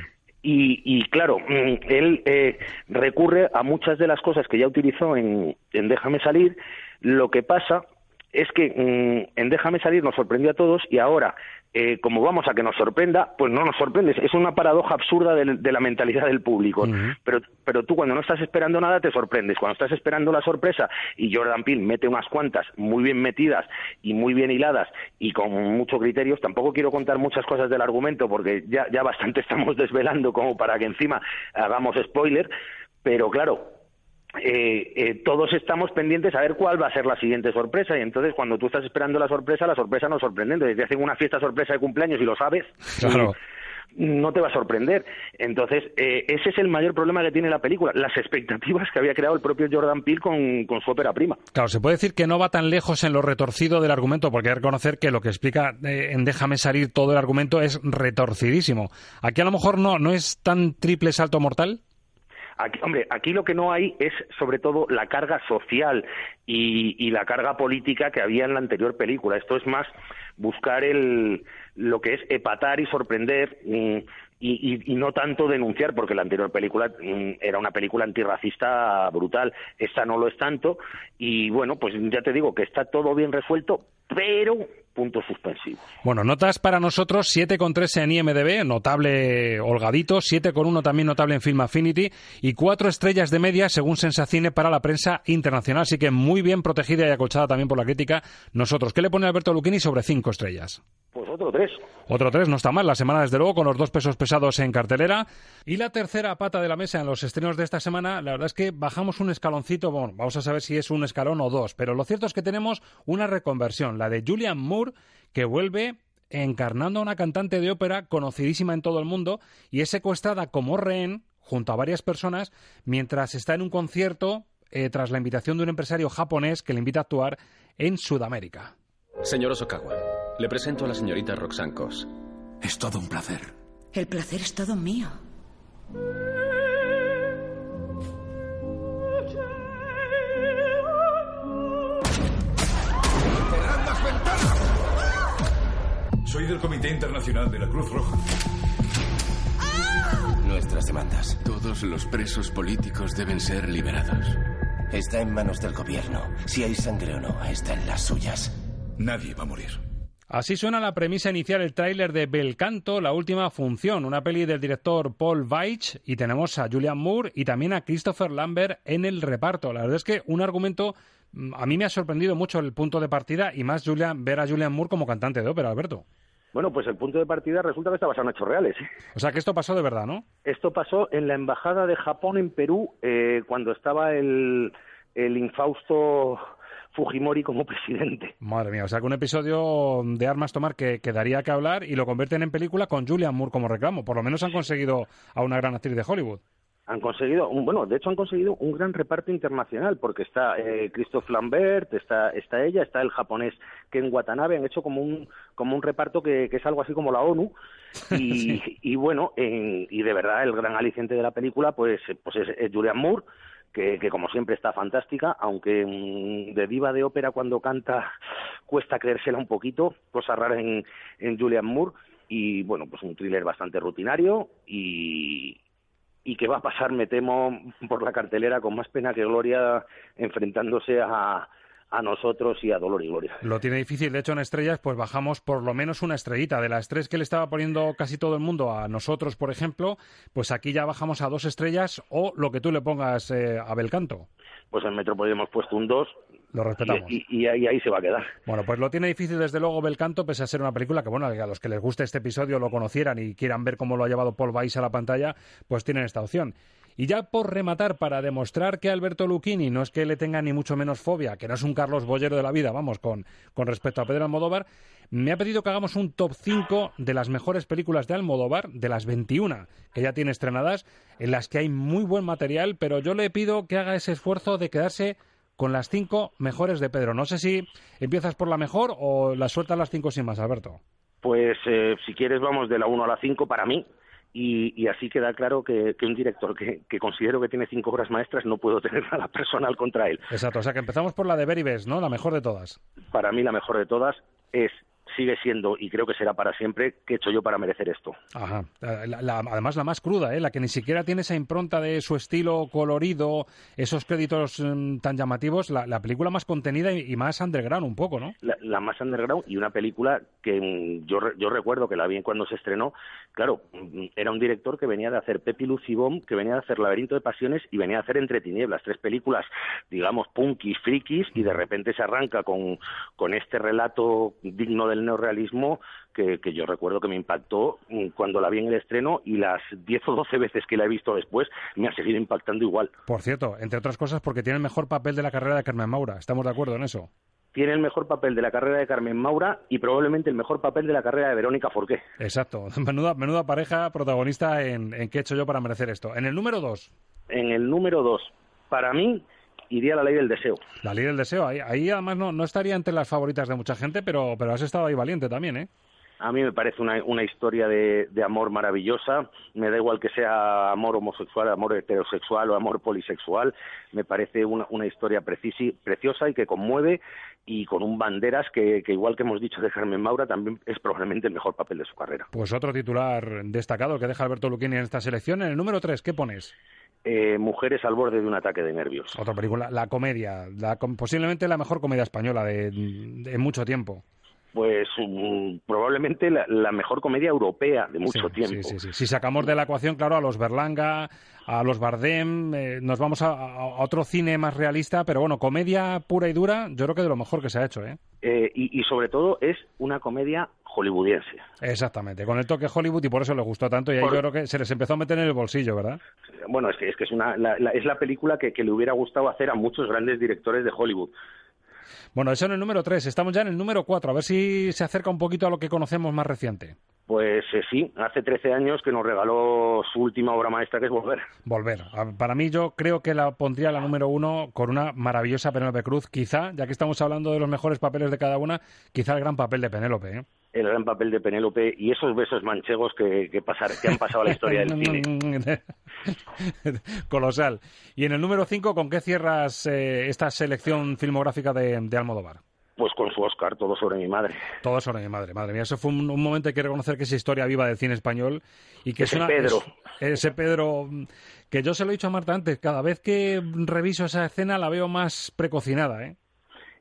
Y, y claro, mm, él eh, recurre a muchas de las cosas que ya utilizó en, en Déjame salir. Lo que pasa es que mm, en Déjame salir nos sorprendió a todos y ahora, eh, como vamos a que nos sorprenda, pues no nos sorprende. Es una paradoja absurda de, de la mentalidad del público. pero, pero tú cuando no estás esperando nada te sorprendes. Cuando estás esperando la sorpresa y Jordan Peele mete unas cuantas muy bien metidas y muy bien hiladas y con muchos criterios, tampoco quiero contar muchas cosas del argumento porque ya, ya bastante (laughs) estamos desvelando como para que encima hagamos spoiler. Pero claro, eh, eh, todos estamos pendientes a ver cuál va a ser la siguiente sorpresa y entonces cuando tú estás esperando la sorpresa, la sorpresa no sorprende. Entonces te hacen una fiesta sorpresa de cumpleaños y lo sabes, Claro. no te va a sorprender. Entonces eh, ese es el mayor problema que tiene la película, las expectativas que había creado el propio Jordan Peele con, con su ópera prima. Claro, se puede decir que no va tan lejos en lo retorcido del argumento, porque hay que reconocer que lo que explica eh, en Déjame salir todo el argumento es retorcidísimo. Aquí a lo mejor no, no es tan triple salto mortal. Aquí, hombre, aquí lo que no hay es sobre todo la carga social y, la carga política que había en la anterior película. Esto es más buscar el, lo que es epatar y sorprender mm, y, y- y no tanto denunciar, porque la anterior película mm, era una película antirracista brutal. Esta no lo es tanto y bueno, pues ya te digo que está todo bien resuelto, pero puntos suspensivos. Bueno, notas para nosotros 7,3 en IMDB, notable holgadito, 7,1 también notable en Film Affinity y 4 estrellas de media según Sensacine para la prensa internacional, así que muy bien protegida y acolchada también por la crítica. Nosotros, ¿qué le pone Alberto Lucchini sobre 5 estrellas? Pues otro tres. Otro tres, no está mal. La semana, desde luego, con los dos pesos pesados en cartelera. Y la tercera pata de la mesa en los estrenos de esta semana, la verdad es que bajamos un escaloncito. Bueno, vamos a saber si es un escalón o dos. Pero lo cierto es que tenemos una reconversión, la de Julian Moore, que vuelve encarnando a una cantante de ópera conocidísima en todo el mundo y es secuestrada como rehén junto a varias personas mientras está en un concierto eh, tras la invitación de un empresario japonés que le invita a actuar en Sudamérica. Señor Osokawa, le presento a la señorita Roxanne Kos. Es todo un placer. El placer es todo mío. Soy del Comité Internacional de la Cruz Roja. Nuestras demandas. Todos los presos políticos deben ser liberados. Está en manos del gobierno. Si hay sangre o no, está en las suyas. Nadie va a morir. Así suena la premisa inicial, el tráiler de Belcanto, la última función, una peli del director Paul Weitz, y tenemos a Julian Moore y también a Christopher Lambert en el reparto. La verdad es que un argumento, mm, a mí me ha sorprendido mucho el punto de partida y más Julian, ver a Julian Moore como cantante de ópera, Alberto. Bueno, pues el punto de partida resulta que está basado en hechos reales. O sea que esto pasó de verdad, ¿no? Esto pasó en la embajada de Japón en Perú eh, cuando estaba el, el infausto Fujimori como presidente. Madre mía, o sea que un episodio de Armas Tomar que, que daría que hablar y lo convierten en película con Julian Moore como reclamo. Por lo menos han conseguido a una gran actriz de Hollywood. Han conseguido, un, bueno, de hecho han conseguido un gran reparto internacional porque está eh, Christophe Lambert, está, está ella, está el japonés Ken Watanabe, han hecho como un, como un reparto que, que es algo así como la ONU. (laughs) Y, y bueno, en- y de verdad el gran aliciente de la película pues, pues es, es Julian Moore, que, que como siempre está fantástica, aunque mm, de diva de ópera cuando canta (laughs) cuesta creérsela un poquito, cosa rara en, en Julian Moore, y bueno, pues un thriller bastante rutinario y, y que va a pasar, me temo, por la cartelera con más pena que gloria, enfrentándose a, a nosotros y a Dolor y Gloria. Lo tiene difícil, de hecho en estrellas pues bajamos por lo menos una estrellita. De las tres que le estaba poniendo casi todo el mundo a nosotros, por ejemplo, pues aquí ya bajamos a dos estrellas o lo que tú le pongas eh, a Belcanto. Pues en Metrópoli hemos puesto un 2 Lo respetamos. y, y- y ahí, ahí se va a quedar. Bueno, pues lo tiene difícil desde luego Belcanto, pese a ser una película que, bueno, a los que les guste este episodio lo conocieran y quieran ver cómo lo ha llevado Paul Weiss a la pantalla, pues tienen esta opción. Y ya por rematar, para demostrar que Alberto Lucchini no es que le tenga ni mucho menos fobia, que no es un Carlos Bollero de la vida, vamos, con, con respecto a Pedro Almodóvar, me ha pedido que hagamos un top 5 de las mejores películas de Almodóvar, de las 21 que ya tiene estrenadas, en las que hay muy buen material, pero yo le pido que haga ese esfuerzo de quedarse con las cinco mejores de Pedro. No sé si empiezas por la mejor o la sueltas las cinco sin más, Alberto. Pues eh, si quieres vamos de la 1 a la 5 para mí. Y, y así queda claro que, que un director que, que considero que tiene cinco obras maestras no puedo (laughs) tener nada personal contra él. Exacto, o sea que empezamos por la de Beribes, ¿no? La mejor de todas. Para mí la mejor de todas es, sigue siendo y creo que será para siempre, ¿qué he hecho yo para merecer esto? Ajá. La- la- además, la más cruda, ¿eh? La que ni siquiera tiene esa impronta de su estilo colorido, esos créditos mm, tan llamativos. La, la película más contenida y, y más underground un poco, ¿no? la, más underground y una película que mm, yo, yo recuerdo que la vi cuando se estrenó. Claro, mm, era un director que venía de hacer Pepi Lucibom, que venía de hacer Laberinto de Pasiones y venía de hacer Entre Tinieblas, tres películas, digamos, punkis, frikis, y de repente se arranca con, con este relato digno del neorrealismo que, que yo recuerdo que me impactó mm, cuando la vi en el estreno y las 10 o 12 veces que la he visto después me ha seguido impactando igual. Por cierto, entre otras cosas porque tiene el mejor papel de la carrera de Carmen Maura. ¿Estamos de acuerdo en eso? Tiene el mejor papel de la carrera de Carmen Maura y probablemente el mejor papel de la carrera de Verónica Forqué. Exacto. (laughs) Menuda, menuda pareja protagonista en, en qué he hecho yo para merecer esto. En el número dos, En el número dos, para mí, iría la ley del deseo. La ley del deseo. Ahí, ahí además no, no estaría entre las favoritas de mucha gente, pero, pero has estado ahí valiente también, ¿eh? A mí me parece una, una historia de, de amor maravillosa. Me da igual que sea amor homosexual, amor heterosexual o amor polisexual. Me parece una, una historia precisi- preciosa y que conmueve y con un banderas que, que, igual que hemos dicho de Carmen Maura, también es probablemente el mejor papel de su carrera. Pues otro titular destacado que deja Alberto Lucchini en esta selección. En el número tres, ¿qué pones? Eh, Mujeres al borde de un ataque de nervios. Otra película, la comedia, la posiblemente la mejor comedia española de, mucho tiempo. Pues mm, probablemente la, la mejor comedia europea de mucho Sí, tiempo. Sí, sí, sí. Si sacamos de la ecuación, claro, a los Berlanga, a los Bardem, eh, nos vamos a, a otro cine más realista, pero bueno, comedia pura y dura, yo creo que de lo mejor que se ha hecho, ¿eh? Eh, y, y sobre todo es una comedia hollywoodiense. Exactamente, con el toque Hollywood y por eso les gustó tanto y ahí Por- yo creo que se les empezó a meter en el bolsillo, ¿verdad? Bueno, es que es, que es, una, la, la- es la película que, que le hubiera gustado hacer a muchos grandes directores de Hollywood. Bueno, eso en el número 3, estamos ya en el número 4, a ver si se acerca un poquito a lo que conocemos más reciente. Pues eh, sí, hace 13 años que nos regaló su última obra maestra, que es Volver. Volver. Para mí yo creo que la pondría la número uno con una maravillosa Penélope Cruz. Quizá, ya que estamos hablando de los mejores papeles de cada una, quizá el gran papel de Penélope. ¿eh? El gran papel de Penélope y esos besos manchegos que, que, pasar, que han pasado a la historia del (laughs) cine. (laughs) Colosal. Y en el número cinco, ¿con qué cierras eh, esta selección filmográfica de, de Almodóvar? Pues con su Oscar, todo sobre mi madre. Todo sobre mi madre, madre mía. Eso fue un, un momento, hay que reconocer que es historia viva del cine español y que Ese es una, Pedro. es- ese Pedro, que yo se lo he dicho a Marta antes, cada vez que reviso esa escena la veo más precocinada, ¿eh?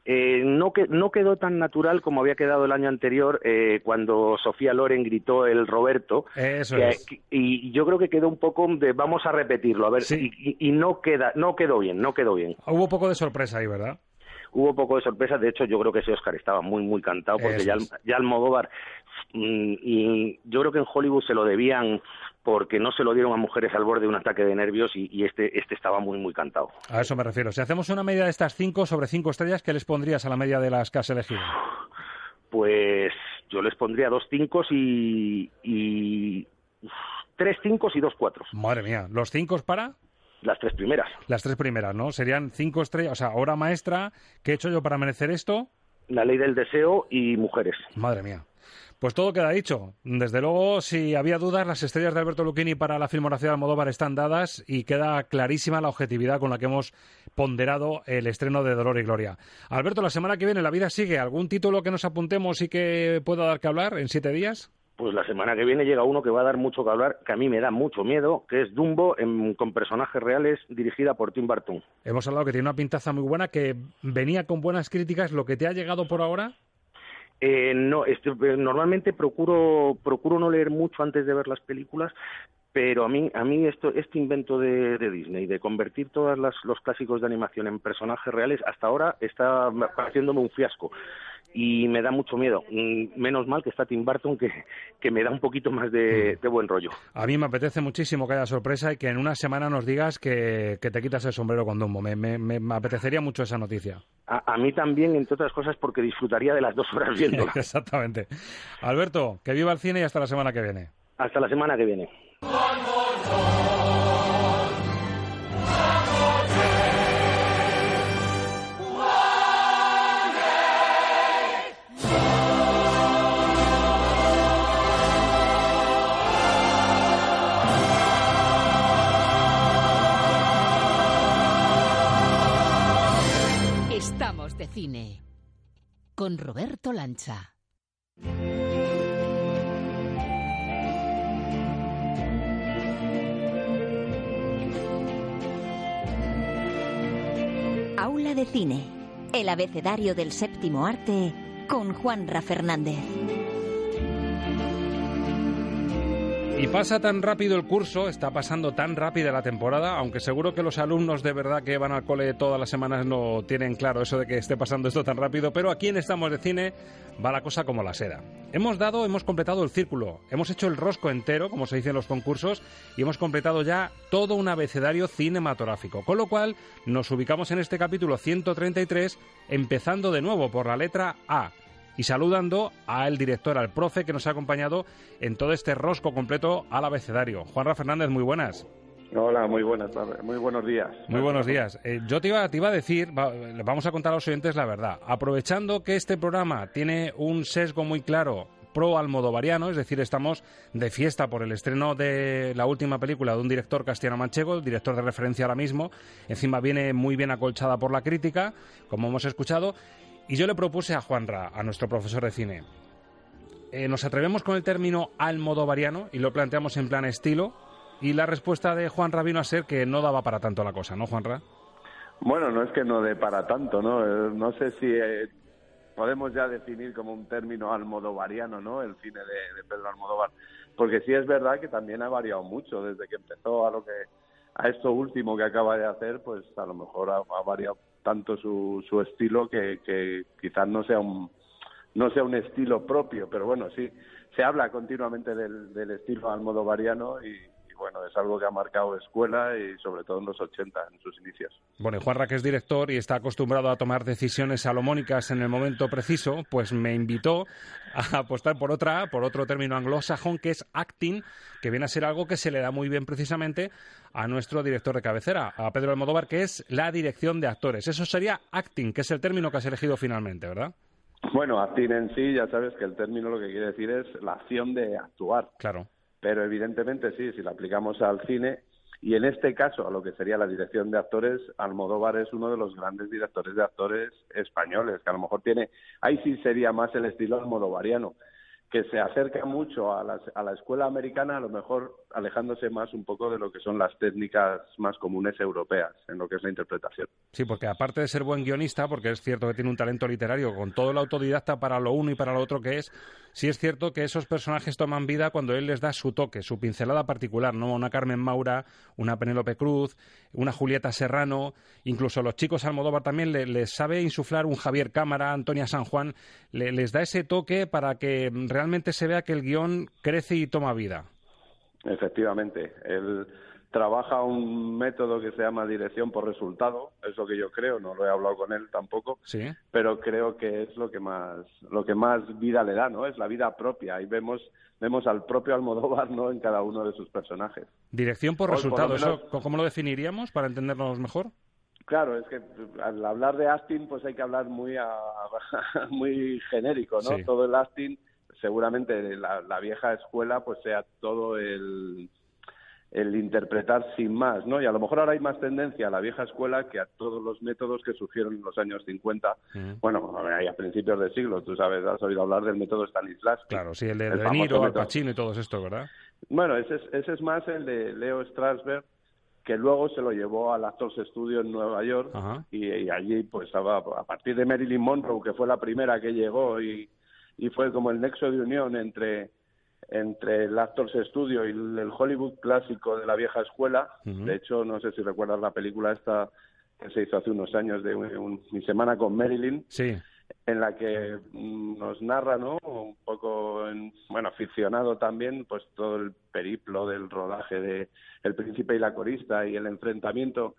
Eh, no, que, no quedó tan natural como había quedado el año anterior eh, cuando Sofía Loren gritó el Roberto. Eso que- es. que- y yo creo que quedó un poco de vamos a repetirlo, a ver, y, y- y no queda, no quedó bien, no quedó bien. Hubo poco de sorpresa ahí, ¿verdad? Hubo poco de sorpresa, de hecho yo creo que ese Oscar estaba muy muy cantado porque Eso ya, es. ya Almodóvar mm, y yo creo que en Hollywood se lo debían porque no se lo dieron a mujeres al borde de un ataque de nervios y, y este este estaba muy muy cantado. A eso me refiero. Si hacemos una media de estas cinco sobre cinco estrellas, ¿qué les pondrías a la media de las que has elegido? Pues yo les pondría dos cinco y, y tres cinco y dos cuatro. Madre mía, ¿los cinco para? Las tres primeras. Las tres primeras, ¿no? Serían cinco estrellas, o sea, obra maestra, ¿qué he hecho yo para merecer esto? La ley del deseo y mujeres. Madre mía. Pues todo queda dicho. Desde luego, si había dudas, las estrellas de Alberto Lucchini para la filmografía de Almodóvar están dadas y queda clarísima la objetividad con la que hemos ponderado el estreno de Dolor y Gloria. Alberto, la semana que viene la vida sigue. ¿Algún título que nos apuntemos y que pueda dar que hablar en siete días? Pues la semana que viene llega uno que va a dar mucho que hablar, que a mí me da mucho miedo, que es Dumbo en- con personajes reales, dirigida por Tim Burton. Hemos hablado que tiene una pintaza muy buena, que venía con buenas críticas. ¿Lo que te ha llegado por ahora? Eh, no, este, eh, normalmente procuro procuro no leer mucho antes de ver las películas, pero a mí a mí esto este invento de, de Disney de convertir todos los clásicos de animación en personajes reales hasta ahora está pareciéndome un fiasco y me da mucho miedo. Mm, Menos mal que está Tim Burton que, que me da un poquito más de, de buen rollo. A mí me apetece muchísimo que haya sorpresa y que en una semana nos digas que, que te quitas el sombrero con Dumbo. Me, me- me- me apetecería mucho esa noticia. A, a mí también, entre otras cosas, porque disfrutaría de las dos horas (laughs) viéndola. Exactamente. Alberto, que viva el cine y hasta la semana que viene. Hasta la semana que viene. Cine con Roberto Lancha. Aula de Cine, el abecedario del séptimo arte con Juanra Fernández. Y pasa tan rápido el curso, está pasando tan rápida la temporada, aunque seguro que los alumnos de verdad que van al cole todas las semanas no tienen claro eso de que esté pasando esto tan rápido, pero aquí en Estamos de Cine va la cosa como la seda. Hemos dado, hemos completado el círculo, hemos hecho el rosco entero, como se dice en los concursos, y hemos completado ya todo un abecedario cinematográfico, con lo cual nos ubicamos en este capítulo 133, empezando de nuevo por la letra A y saludando al director, al profe que nos ha acompañado en todo este rosco completo al abecedario. Juanra Fernández, muy buenas. Hola, muy buenas tardes, muy buenos días. Muy buenos días. Eh, yo te iba, te iba a decir, va- vamos a contar a los oyentes la verdad. Aprovechando que este programa tiene un sesgo muy claro pro almodovariano, es decir, estamos de fiesta por el estreno de la última película de un director castellano-manchego, el director de referencia ahora mismo, encima viene muy bien acolchada por la crítica, como hemos escuchado, y yo le propuse a Juanra, a nuestro profesor de cine, eh, nos atrevemos con el término almodovariano y lo planteamos en plan estilo, y la respuesta de Juanra vino a ser que no daba para tanto la cosa, ¿no, Juanra? Bueno, no es que no dé para tanto, ¿no? Eh, No sé si eh, podemos ya definir como un término almodovariano, ¿no? El cine de, Pedro Almodóvar. Porque sí es verdad que también ha variado mucho desde que empezó a lo que a esto último que acaba de hacer, pues a lo mejor ha variado tanto su, su estilo que, que quizás no sea un no sea un estilo propio, pero bueno, sí, se habla continuamente del, del estilo almodovariano y, y bueno, es algo que ha marcado escuela y sobre todo en los 80, en sus inicios. Bueno, y Juanra, que es director y está acostumbrado a tomar decisiones salomónicas en el momento preciso, pues me invitó a apostar por otra, por otro término anglosajón que es acting, que viene a ser algo que se le da muy bien precisamente a nuestro director de cabecera, a Pedro Almodóvar, que es la dirección de actores. Eso sería acting, que es el término que has elegido finalmente, ¿verdad? Bueno, acting en sí, ya sabes que el término lo que quiere decir es la acción de actuar. Claro. Pero evidentemente sí, si lo aplicamos al cine, y en este caso a lo que sería la dirección de actores, Almodóvar es uno de los grandes directores de actores españoles, que a lo mejor tiene, ahí sí sería más el estilo almodovariano, que se acerca mucho a la, a la escuela americana, a lo mejor alejándose más un poco de lo que son las técnicas más comunes europeas en lo que es la interpretación. Sí, porque aparte de ser buen guionista, porque es cierto que tiene un talento literario con todo el autodidacta para lo uno y para lo otro que es, sí es cierto que esos personajes toman vida cuando él les da su toque, su pincelada particular, ¿no? Una Carmen Maura, una Penélope Cruz, una Julieta Serrano, incluso los chicos Almodóvar también le- les sabe insuflar un Javier Cámara, Antonia San Juan, le- les da ese toque para que realmente se vea que el guion crece y toma vida. Efectivamente, él trabaja un método que se llama dirección por resultado, es lo que yo creo, no lo he hablado con él tampoco, Sí. pero creo que es lo que más lo que más vida le da, ¿no? Es la vida propia y vemos vemos al propio Almodóvar, ¿no? En cada uno de sus personajes. Dirección por resultado, menos- ¿eso cómo lo definiríamos para entendernos mejor? Claro, es que al hablar de acting, pues hay que hablar muy a- (laughs) muy genérico, ¿no? Sí. Todo el acting, seguramente la, la vieja escuela, pues sea todo el el interpretar sin más, ¿no? Y a lo mejor ahora hay más tendencia a la vieja escuela que a todos los métodos que surgieron en los años 50. Bueno, a principios del siglo, tú sabes, has oído hablar del método Stanislavski. Claro, sí, el de El De Niro. Pacino y todos estos, ¿verdad? Bueno, ese es, ese es más el de Leo Strasberg, que luego se lo llevó al Actors Studio en Nueva York y, y allí, pues a, a partir de Marilyn Monroe, que fue la primera que llegó y, y fue como el nexo de unión entre entre el Actors Studio y el, el Hollywood clásico de la vieja escuela. De hecho, no sé si recuerdas la película esta que se hizo hace unos años de un- un- Mi semana con Marilyn Sí. en la que mm, nos narra, ¿no? Un poco, en- bueno, ficcionado también, pues todo el periplo del rodaje de El Príncipe y la Corista y el enfrentamiento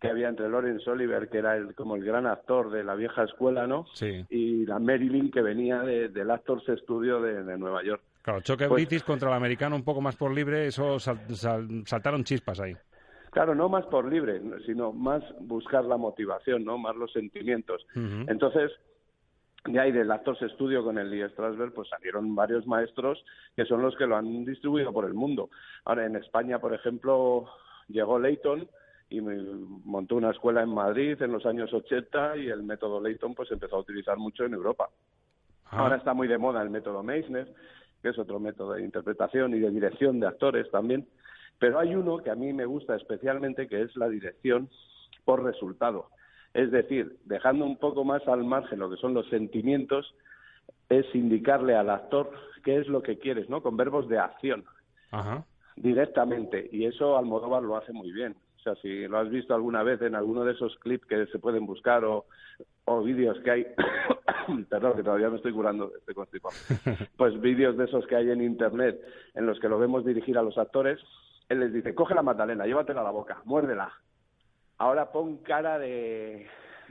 que había entre Lawrence Oliver, que era el, como el gran actor de la vieja escuela, ¿no? Sí. Y la Marilyn, que venía de- del Actors Studio de, de Nueva York. Claro, choque Pues- british contra el americano un poco más por libre, eso sal- sal- saltaron chispas ahí. Claro, no más por libre, sino más buscar la motivación, ¿no? Más los sentimientos. Entonces, de ahí del Actors Studio con el Lee Strasberg, pues salieron varios maestros que son los que lo han distribuido por el mundo. Ahora, en España, por ejemplo, llegó Leighton y me- montó una escuela en Madrid en los años 80 y el método Leighton pues empezó a utilizar mucho en Europa. Ah. Ahora está muy de moda el método Meissner, que es otro método de interpretación y de dirección de actores también. Pero hay uno que a mí me gusta especialmente, que es la dirección por resultado. Es decir, dejando un poco más al margen lo que son los sentimientos, es indicarle al actor qué es lo que quieres, ¿no? Con verbos de acción Ajá. directamente. Y eso Almodóvar lo hace muy bien. O sea, si lo has visto alguna vez en alguno de esos clips que se pueden buscar o, o vídeos que hay, (coughs) perdón, que todavía me estoy curando de este constipado, (laughs) pues vídeos de esos que hay en internet en los que lo vemos dirigir a los actores, él les dice, coge la magdalena, llévatela a la boca, muérdela. Ahora pon cara de...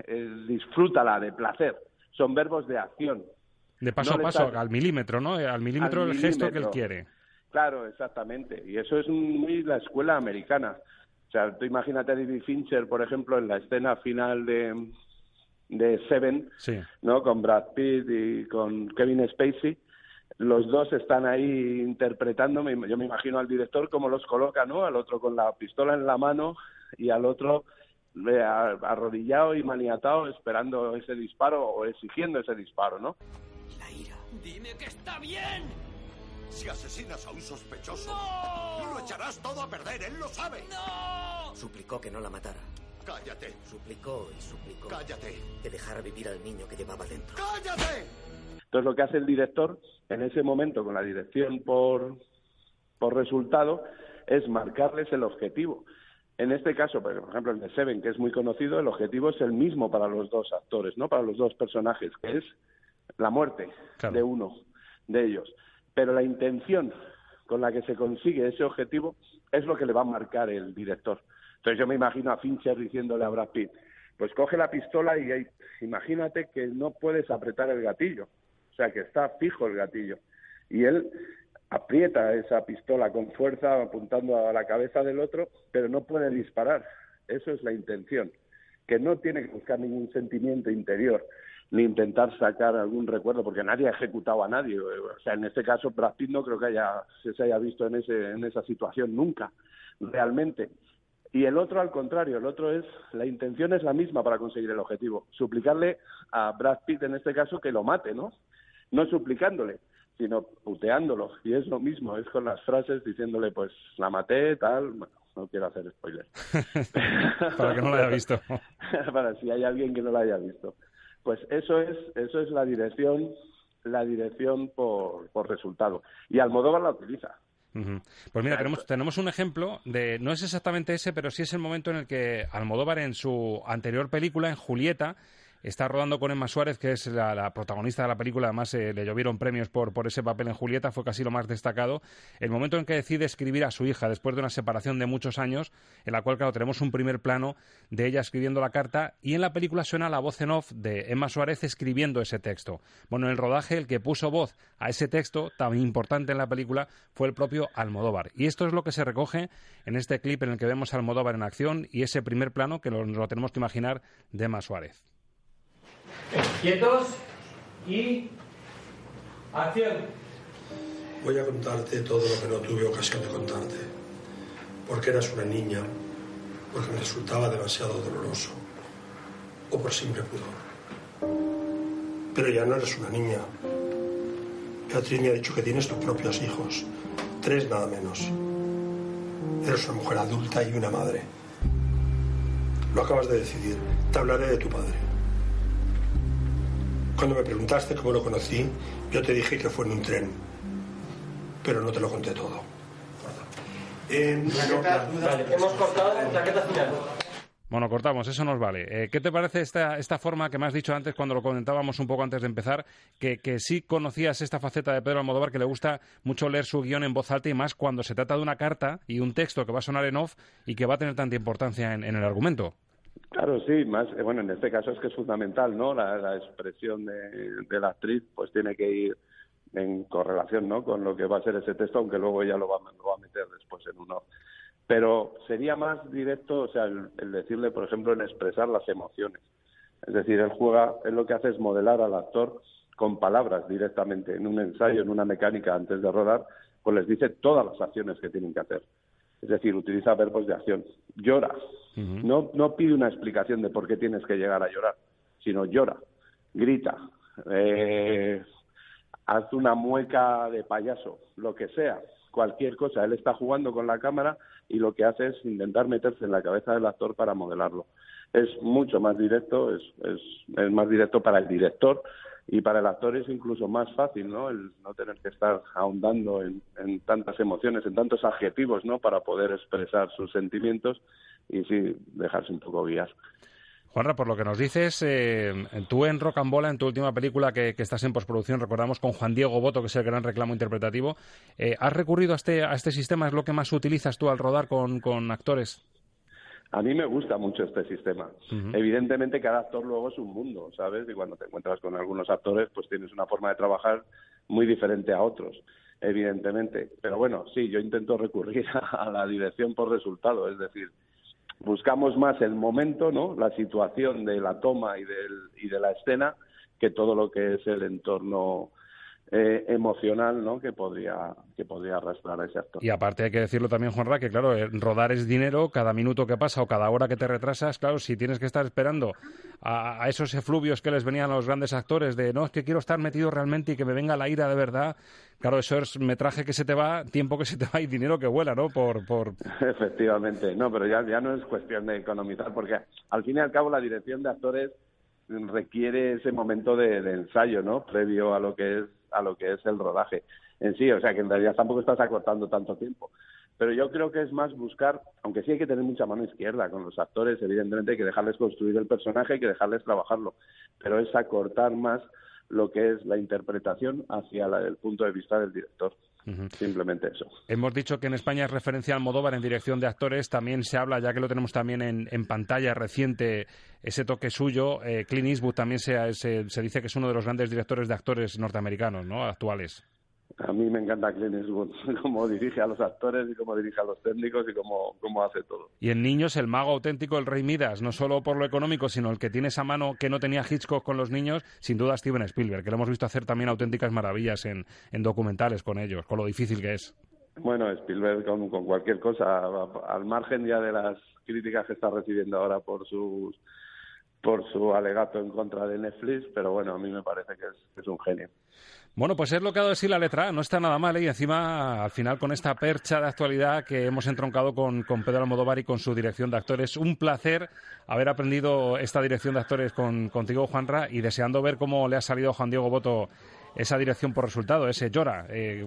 eh, disfrútala, de placer. Son verbos de acción. De paso No a paso, estás- al milímetro, ¿no? Al milímetro Al el gesto que él quiere. Claro, exactamente. Y eso es muy la escuela americana. O sea, tú imagínate a David Fincher, por ejemplo, en la escena final de, de Seven, Sí. ¿no? Con Brad Pitt y con Kevin Spacey. Los dos están ahí interpretando, yo me imagino al director cómo los coloca, ¿no? Al otro con la pistola en la mano y al otro eh, arrodillado y maniatado esperando ese disparo o exigiendo ese disparo, ¿no? Dime que está bien. Si asesinas a un sospechoso, lo echarás todo a perder, él lo sabe. Suplicó que no la matara. Cállate. Suplicó y suplicó. Cállate. Que dejara vivir al niño que llevaba dentro. ¡Cállate! Entonces lo que hace el director en ese momento con la dirección por, por resultado es marcarles el objetivo. En este caso, por ejemplo, el de Seven, que es muy conocido, el objetivo es el mismo para los dos actores, ¿no? Para los dos personajes, que es la muerte de uno de ellos. Pero la intención con la que se consigue ese objetivo es lo que le va a marcar el director. Entonces yo me imagino a Fincher diciéndole a Brad Pitt, pues coge la pistola y imagínate que no puedes apretar el gatillo, o sea que está fijo el gatillo. Y él aprieta esa pistola con fuerza apuntando a la cabeza del otro, pero no puede disparar. Eso es la intención, que no tiene que buscar ningún sentimiento interior ni intentar sacar algún recuerdo, porque nadie ha ejecutado a nadie. O sea, en este caso, Brad Pitt no creo que haya, se haya visto en, ese, en esa situación nunca, realmente. Y el otro, al contrario, el otro es, la intención es la misma para conseguir el objetivo. Suplicarle a Brad Pitt, en este caso, que lo mate, ¿no? No suplicándole, sino puteándolo. Y es lo mismo, es con las frases diciéndole, pues, la maté, tal. Bueno, no quiero hacer spoiler. (laughs) para que no lo haya visto. (laughs) para si hay alguien que no lo haya visto. Pues eso es, eso es la dirección, la dirección por, por resultado. Y Almodóvar la utiliza. Pues mira, tenemos, tenemos un ejemplo de, no es exactamente ese, pero sí es el momento en el que Almodóvar en su anterior película, en Julieta, está rodando con Emma Suárez, que es la, protagonista de la película, además eh, le llovieron premios por, ese papel en Julieta, fue casi lo más destacado. El momento en que decide escribir a su hija después de una separación de muchos años, en la cual, claro, tenemos un primer plano de ella escribiendo la carta y en la película suena la voz en off de Emma Suárez escribiendo ese texto. Bueno, en el rodaje el que puso voz a ese texto tan importante en la película fue el propio Almodóvar. Y esto es lo que se recoge en este clip en el que vemos a Almodóvar en acción y ese primer plano que nos lo tenemos que imaginar de Emma Suárez. Quietos y acción. Voy a contarte todo lo que no tuve ocasión de contarte. Porque eras una niña, porque me resultaba demasiado doloroso, o por simple pudor. Pero ya no eres una niña. Beatriz me ha dicho que tienes tus propios hijos, tres nada menos. Eres una mujer adulta y una madre. Lo acabas de decidir. Te hablaré de tu padre. Cuando me preguntaste cómo lo conocí, yo te dije que fue en un tren, pero no te lo conté todo. hemos cortado chaqueta final. Bueno, cortamos, eso nos vale. Eh, ¿Qué te parece esta, esta forma que me has dicho antes, cuando lo comentábamos un poco antes de empezar, que, que sí conocías esta faceta de Pedro Almodóvar, que le gusta mucho leer su guion en voz alta y más cuando se trata de una carta y un texto que va a sonar en off y que va a tener tanta importancia en el argumento? Claro, sí, más, eh, bueno, en este caso es que es fundamental, ¿no? La, expresión de, la actriz pues tiene que ir en correlación, ¿no? Con lo que va a ser ese texto, aunque luego ella lo va, a meter después en uno. Pero sería más directo, o sea, el, decirle, por ejemplo, en expresar las emociones. Es decir, él juega, él lo que hace es modelar al actor con palabras directamente, en un ensayo, en una mecánica antes de rodar, pues les dice todas las acciones que tienen que hacer. Es decir, utiliza verbos de acción. Llora. no, no pide una explicación de por qué tienes que llegar a llorar, sino llora, grita, eh, haz una mueca de payaso, lo que sea, cualquier cosa. Él está jugando con la cámara y lo que hace es intentar meterse en la cabeza del actor para modelarlo. Es mucho más directo, es, es, es más directo para el director y para el actor es incluso más fácil, ¿no? El no tener que estar ahondando en, tantas emociones, en tantos adjetivos, ¿no? Para poder expresar sus sentimientos y sí dejarse un poco guiar. Juanra, por lo que nos dices, eh, tú en Rock and Bola, en tu última película que, estás en postproducción, recordamos con Juan Diego Boto, que es el gran reclamo interpretativo, eh, ¿has recurrido a este, a este sistema? ¿Es lo que más utilizas tú al rodar con, con actores? A mí me gusta mucho este sistema. Evidentemente cada actor luego es un mundo, ¿sabes? Y cuando te encuentras con algunos actores, pues tienes una forma de trabajar muy diferente a otros, evidentemente. Pero bueno, sí, yo intento recurrir (laughs) a la dirección por resultado, es decir, buscamos más el momento, ¿no? La situación de la toma y, del, y de la escena que todo lo que es el entorno eh, emocional ¿no? que podría que podría arrastrar a ese actor. Y aparte hay que decirlo también, Juanra, que claro, eh, rodar es dinero, cada minuto que pasa o cada hora que te retrasas, claro, si tienes que estar esperando a, esos efluvios que les venían a los grandes actores de no, es que quiero estar metido realmente y que me venga la ira de verdad, claro, eso es metraje que se te va, tiempo que se te va y dinero que vuela, ¿no? Por, por... (laughs) Efectivamente, no, pero ya, ya no es cuestión de economizar, porque al fin y al cabo la dirección de actores requiere ese momento de, de ensayo, ¿no? Previo a lo que es a lo que es el rodaje en sí, o sea que en realidad tampoco estás acortando tanto tiempo. Pero yo creo que es más buscar, aunque sí hay que tener mucha mano izquierda con los actores, evidentemente hay que dejarles construir el personaje, hay que dejarles trabajarlo, pero es acortar más lo que es la interpretación hacia el punto de vista del director. Simplemente eso. Hemos dicho que en España es referencia al Almodóvar en dirección de actores. También se habla, ya que lo tenemos también en, en pantalla reciente, ese toque suyo. Eh, Clint Eastwood también se, se, se dice que es uno de los grandes directores de actores norteamericanos, ¿no? Actuales. A mí me encanta Clint Eastwood, (laughs) cómo dirige a los actores y cómo dirige a los técnicos y cómo, cómo hace todo. Y en niños, el mago auténtico, el rey Midas, no solo por lo económico, sino el que tiene esa mano que no tenía Hitchcock con los niños, sin duda Steven Spielberg, que lo hemos visto hacer también auténticas maravillas en, en documentales con ellos, con lo difícil que es. Bueno, Spielberg con, con cualquier cosa, al margen ya de las críticas que está recibiendo ahora por sus por su alegato en contra de Netflix, pero bueno, a mí me parece que es, que es un genio. Bueno, pues es lo que ha dado sí la letra no está nada mal, ¿eh? y encima, al final, con esta percha de actualidad que hemos entroncado con, con Pedro Almodóvar y con su dirección de actores. Un placer haber aprendido esta dirección de actores con, contigo, Juanra, y deseando ver cómo le ha salido a Juan Diego Boto esa dirección por resultado, ese llora, eh,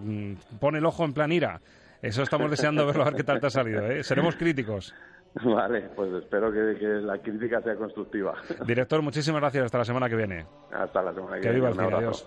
pone el ojo en plan ira. Eso estamos deseando verlo, a ver qué tal te ha salido. ¿eh? Seremos críticos. (laughs) Vale, pues espero que, que, la crítica sea constructiva. (laughs) Director, muchísimas gracias. Hasta la semana que viene. Hasta la semana que, que viene. viva el cine. Adiós.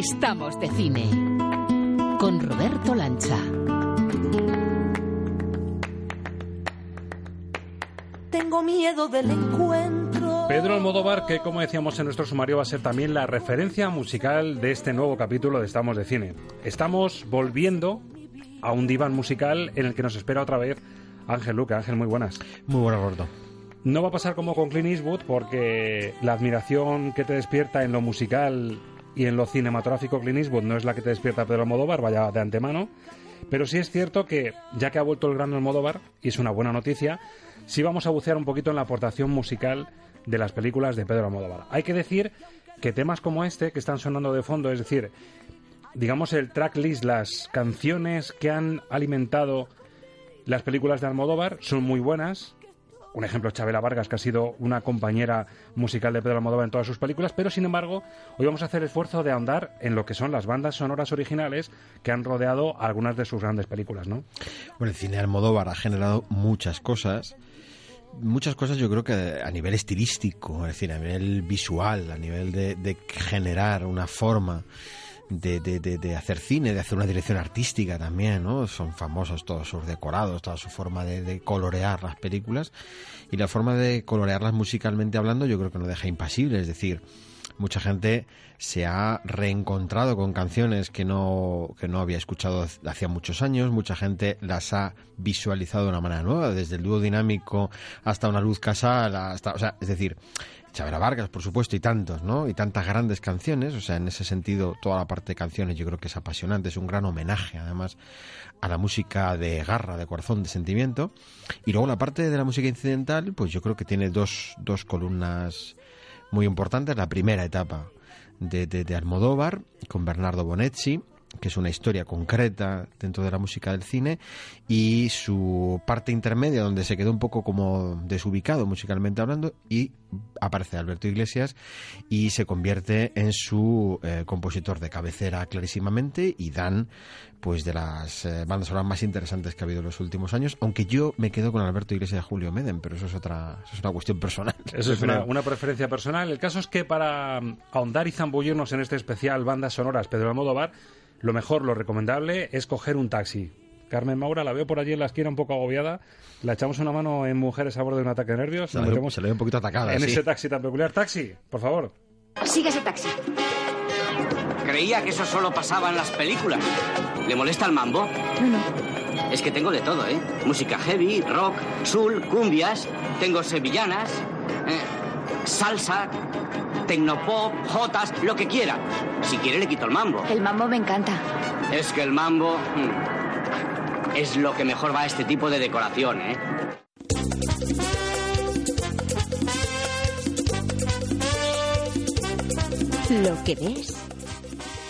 Estamos de cine con Roberto Lancha. Tengo miedo del encuentro. Pedro Almodóvar, que como decíamos en nuestro sumario va a ser también la referencia musical de este nuevo capítulo de Estamos de Cine. Estamos volviendo a un diván musical en el que nos espera otra vez Ángel Luca. Ángel, muy buenas. Muy buenas, Roberto. No va a pasar como con Clint Eastwood porque la admiración que te despierta en lo musical y en lo cinematográfico Clint Eastwood no es la que te despierta Pedro Almodóvar, vaya de antemano. Pero sí es cierto que, ya que ha vuelto el gran Almodóvar, y es una buena noticia, sí vamos a bucear un poquito en la aportación musical de las películas de Pedro Almodóvar. Hay que decir que temas como este, que están sonando de fondo, es decir, digamos el tracklist, las canciones que han alimentado las películas de Almodóvar son muy buenas, un ejemplo, Chabela Vargas, que ha sido una compañera musical de Pedro Almodóvar en todas sus películas, pero sin embargo, hoy vamos a hacer el esfuerzo de ahondar en lo que son las bandas sonoras originales que han rodeado algunas de sus grandes películas, ¿no? Bueno, el cine Almodóvar ha generado muchas cosas. Muchas cosas yo creo que a nivel estilístico, es decir, a nivel visual, a nivel de generar una forma de, de, de, hacer cine, de hacer una dirección artística también, ¿no? Son famosos todos sus decorados, toda su forma de, colorear las películas. Y la forma de colorearlas musicalmente hablando yo creo que no deja impasible, es decir, mucha gente se ha reencontrado con canciones que no, que no había escuchado hacía muchos años, mucha gente las ha visualizado de una manera nueva, desde el dúo dinámico hasta una luz casal, hasta, o sea, es decir, Chavera Vargas, por supuesto, y tantos, ¿no? Y tantas grandes canciones, o sea, en ese sentido, toda la parte de canciones yo creo que es apasionante, es un gran homenaje, además, a la música de garra, de corazón, de sentimiento. Y luego la parte de la música incidental, pues yo creo que tiene dos, dos columnas muy importantes. La primera etapa de, de, de Almodóvar, con Bernardo Bonetti, que es una historia concreta dentro de la música del cine, y su parte intermedia, donde se quedó un poco como desubicado musicalmente hablando, y aparece Alberto Iglesias y se convierte en su eh, compositor de cabecera clarísimamente, y dan pues de las eh, bandas sonoras más interesantes que ha habido en los últimos años, aunque yo me quedo con Alberto Iglesias y Julio Meden, pero eso es otra eso es una cuestión personal. Eso es una, una, preferencia personal. El caso es que para ahondar y zambullirnos en este especial bandas sonoras Pedro Almodóvar, lo mejor, lo recomendable es coger un taxi. Carmen Maura la veo por allí en la esquina un poco agobiada. La echamos una mano en mujeres a bordo de un ataque de nervios. La metemos se le ve un poquito atacada. En sí. ese taxi tan peculiar. Taxi, por favor. Sigue ese taxi. Creía que eso solo pasaba en las películas. ¿Le molesta el mambo? No, no. Es que tengo de todo, ¿eh? Música heavy, rock, soul, cumbias, tengo sevillanas, eh, salsa, tecnopop, jotas, lo que quiera. Si quiere le quito el mambo. El mambo me encanta. Es que el mambo mm, es lo que mejor va a este tipo de decoración, ¿eh? Lo que ves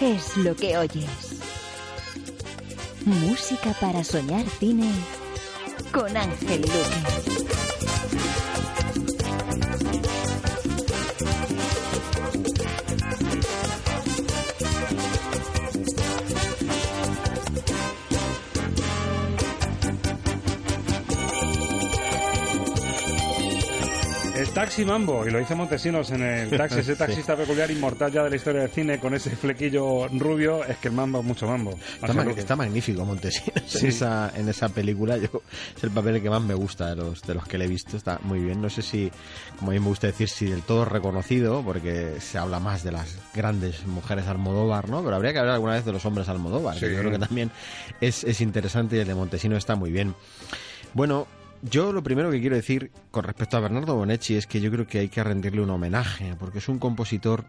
es lo que oyes. Música para soñar cine con Ángel Luque. Taxi mambo, y lo dice Montesinos en el taxi, ese (laughs) taxista peculiar inmortal ya de la historia del cine con ese flequillo rubio, es que el mambo es mucho mambo. Está, ma- magnífico Montesinos Sí. en, esa, en esa película. Yo, es el papel que más me gusta de los, de los que le he visto. Está muy bien. No sé si, como a mí me gusta decir, si del todo reconocido, porque se habla más de las grandes mujeres Almodóvar, ¿no? Pero habría que hablar alguna vez de los hombres Almodóvar, que Sí. yo creo que también es, es interesante y el de Montesinos está muy bien. Bueno, yo lo primero que quiero decir con respecto a Bernardo Bonetti es que yo creo que hay que rendirle un homenaje, porque es un compositor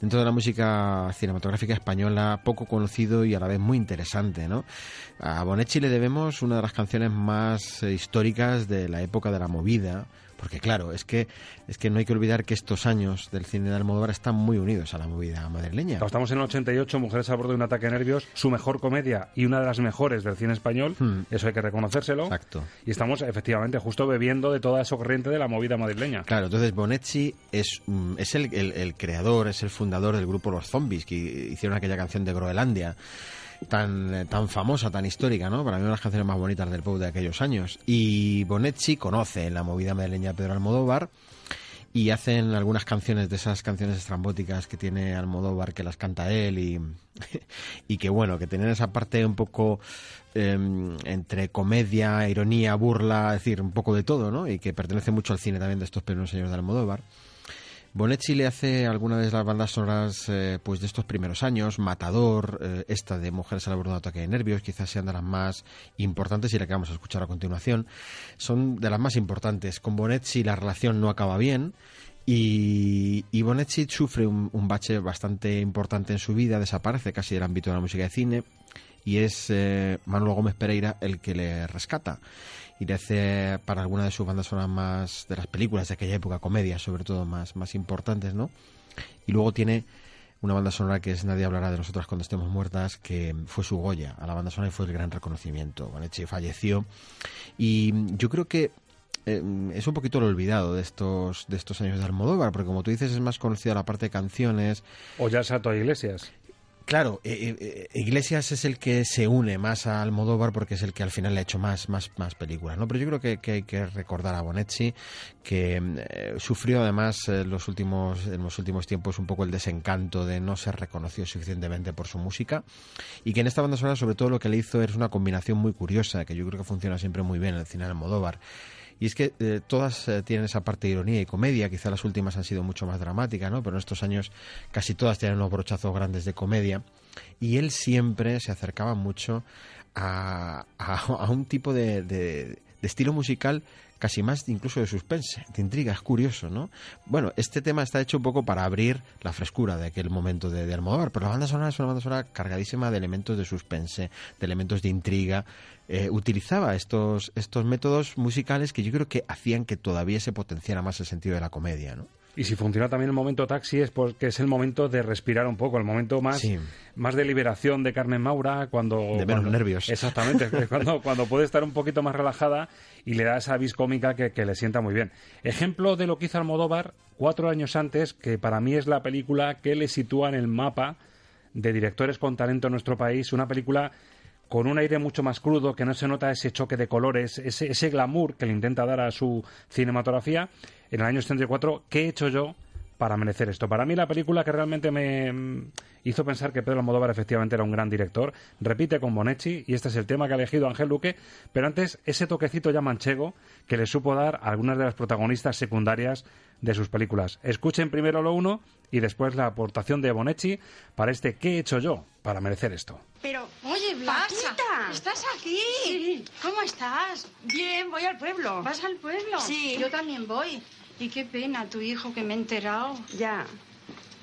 dentro de la música cinematográfica española poco conocido y a la vez muy interesante, ¿no? A Bonetti le debemos una de las canciones más eh, históricas de la época de la movida, porque claro, es que es que no hay que olvidar que estos años del cine de Almodóvar están muy unidos a la movida madrileña. Estamos en el 88, Mujeres al borde de un ataque de nervios, su mejor comedia y una de las mejores del cine español, eso hay que reconocérselo. Hmm. Exacto. Y estamos efectivamente justo bebiendo de toda esa corriente de la movida madrileña. Claro, entonces Bonetti es, mm, es el, el- el creador, es el fundador del grupo Los Zombies, que hicieron aquella canción de Groenlandia, tan, eh, tan famosa, tan histórica, ¿no? Para mí una de las canciones más bonitas del pop de aquellos años. Y Bonetti conoce la movida madrileña de Pedro Almodóvar y hacen algunas canciones de esas canciones estrambóticas que tiene Almodóvar que las canta él y, (laughs) y que bueno, que tienen esa parte un poco eh, entre comedia, ironía, burla, es decir, un poco de todo, ¿no? Y que pertenece mucho al cine también de estos primeros años de Almodóvar. Bonetti le hace algunas de las bandas sonoras eh, pues de estos primeros años, Matador, eh, esta de Mujeres al borde de ataque de nervios, quizás sean de las más importantes y la que vamos a escuchar a continuación. Son de las más importantes. Con Bonetti la relación no acaba bien y, y Bonetti sufre un, un bache bastante importante en su vida, desaparece casi del ámbito de la música de cine y es eh, Manuel Gómez Pereira el que le rescata y le hace para alguna de sus bandas sonoras más de las películas de aquella época, comedias sobre todo más, más importantes, ¿no? Y luego tiene una banda sonora que es Nadie hablará de nosotras cuando estemos muertas, que fue su Goya a la banda sonora y fue el gran reconocimiento. Bonetti falleció y yo creo que eh, es un poquito lo olvidado de estos de estos años de Almodóvar, porque como tú dices es más conocida la parte de canciones, O ya Sato Iglesias. Claro, eh, eh, Iglesias es el que se une más a Almodóvar porque es el que al final le ha hecho más, más, más películas, ¿no? Pero yo creo que, hay que recordar a Bonetti que eh, sufrió además eh, los últimos, en los últimos tiempos un poco el desencanto de no ser reconocido suficientemente por su música y que en esta banda sonora sobre todo lo que le hizo es una combinación muy curiosa que yo creo que funciona siempre muy bien en el cine de Almodóvar. Y es que eh, todas eh, tienen esa parte de ironía y comedia, quizá las últimas han sido mucho más dramáticas, ¿no? Pero en estos años casi todas tienen unos brochazos grandes de comedia. Y él siempre se acercaba mucho a, a- (laughs) un tipo de- de estilo musical casi más incluso de suspense, de intriga, es curioso, ¿no? Bueno, este tema está hecho un poco para abrir la frescura de aquel momento de, de pero la banda sonora es una banda sonora cargadísima de elementos de suspense, de elementos de intriga. Eh, utilizaba estos, estos métodos musicales que yo creo que hacían que todavía se potenciara más el sentido de la comedia, ¿no? Y si funciona también el momento taxi es porque es el momento de respirar un poco, el momento más, Sí. más de liberación de Carmen Maura, cuando... De menos cuando- nervios. Exactamente, (laughs) cuando, cuando puede estar un poquito más relajada y le da esa vis cómica que, que le sienta muy bien. Ejemplo de lo que hizo Almodóvar cuatro años antes, que para mí es la película que le sitúa en el mapa de directores con talento en nuestro país, una película con un aire mucho más crudo, que no se nota ese choque de colores, ese, ese glamour que le intenta dar a su cinematografía. En el año 74, ¿qué he hecho yo para merecer esto? Para mí la película que realmente me mm, hizo pensar que Pedro Almodóvar efectivamente era un gran director, repite con Bonetti, y este es el tema que ha elegido Ángel Luque, pero antes ese toquecito ya manchego que le supo dar a algunas de las protagonistas secundarias de sus películas. Escuchen primero lo uno y después la aportación de Bonetti para este ¿Qué he hecho yo para merecer esto? Pero, oye, Blanquita, ¿estás aquí? Sí. ¿Cómo estás? Bien, voy al pueblo. ¿Vas al pueblo? Sí. Yo también voy. Y qué pena, tu hijo, que me he enterado. Ya.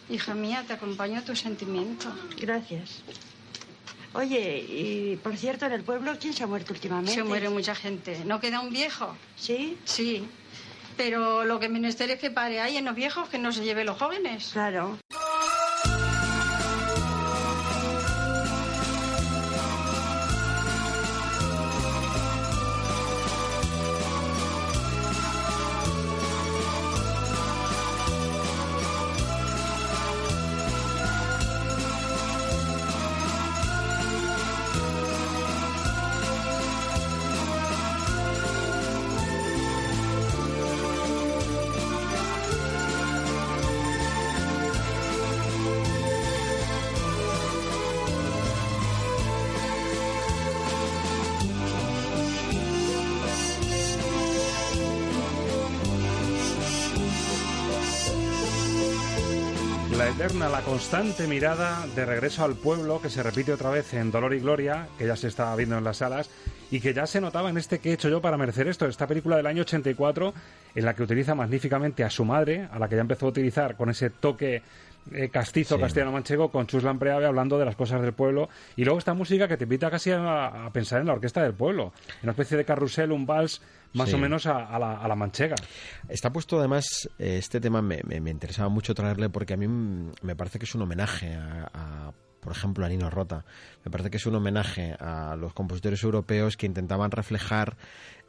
Hija mía, te acompaño a tu sentimiento. Gracias. Oye, y por cierto, en el pueblo, ¿quién se ha muerto últimamente? Se muere mucha gente. ¿No queda un viejo? ¿Sí? Sí. Pero lo que menester es que pare ahí en los viejos, que no se lleve los jóvenes. Claro. Constante mirada de regreso al pueblo que se repite otra vez en Dolor y Gloria, que ya se estaba viendo en las salas y que ya se notaba en este que he hecho yo para merecer esto, esta película del año 84 en la que utiliza magníficamente a su madre, a la que ya empezó a utilizar con ese toque eh, castizo Sí. castellano-manchego con Chus Lampreave hablando de las cosas del pueblo y luego esta música que te invita casi a, a pensar en la orquesta del pueblo, en una especie de carrusel, un vals más Sí. o menos a, a la, a la manchega. Está puesto además, eh, este tema me, me- me interesaba mucho traerle porque a mí me parece que es un homenaje a, a, por ejemplo, a Nino Rota. Me parece que es un homenaje a los compositores europeos que intentaban reflejar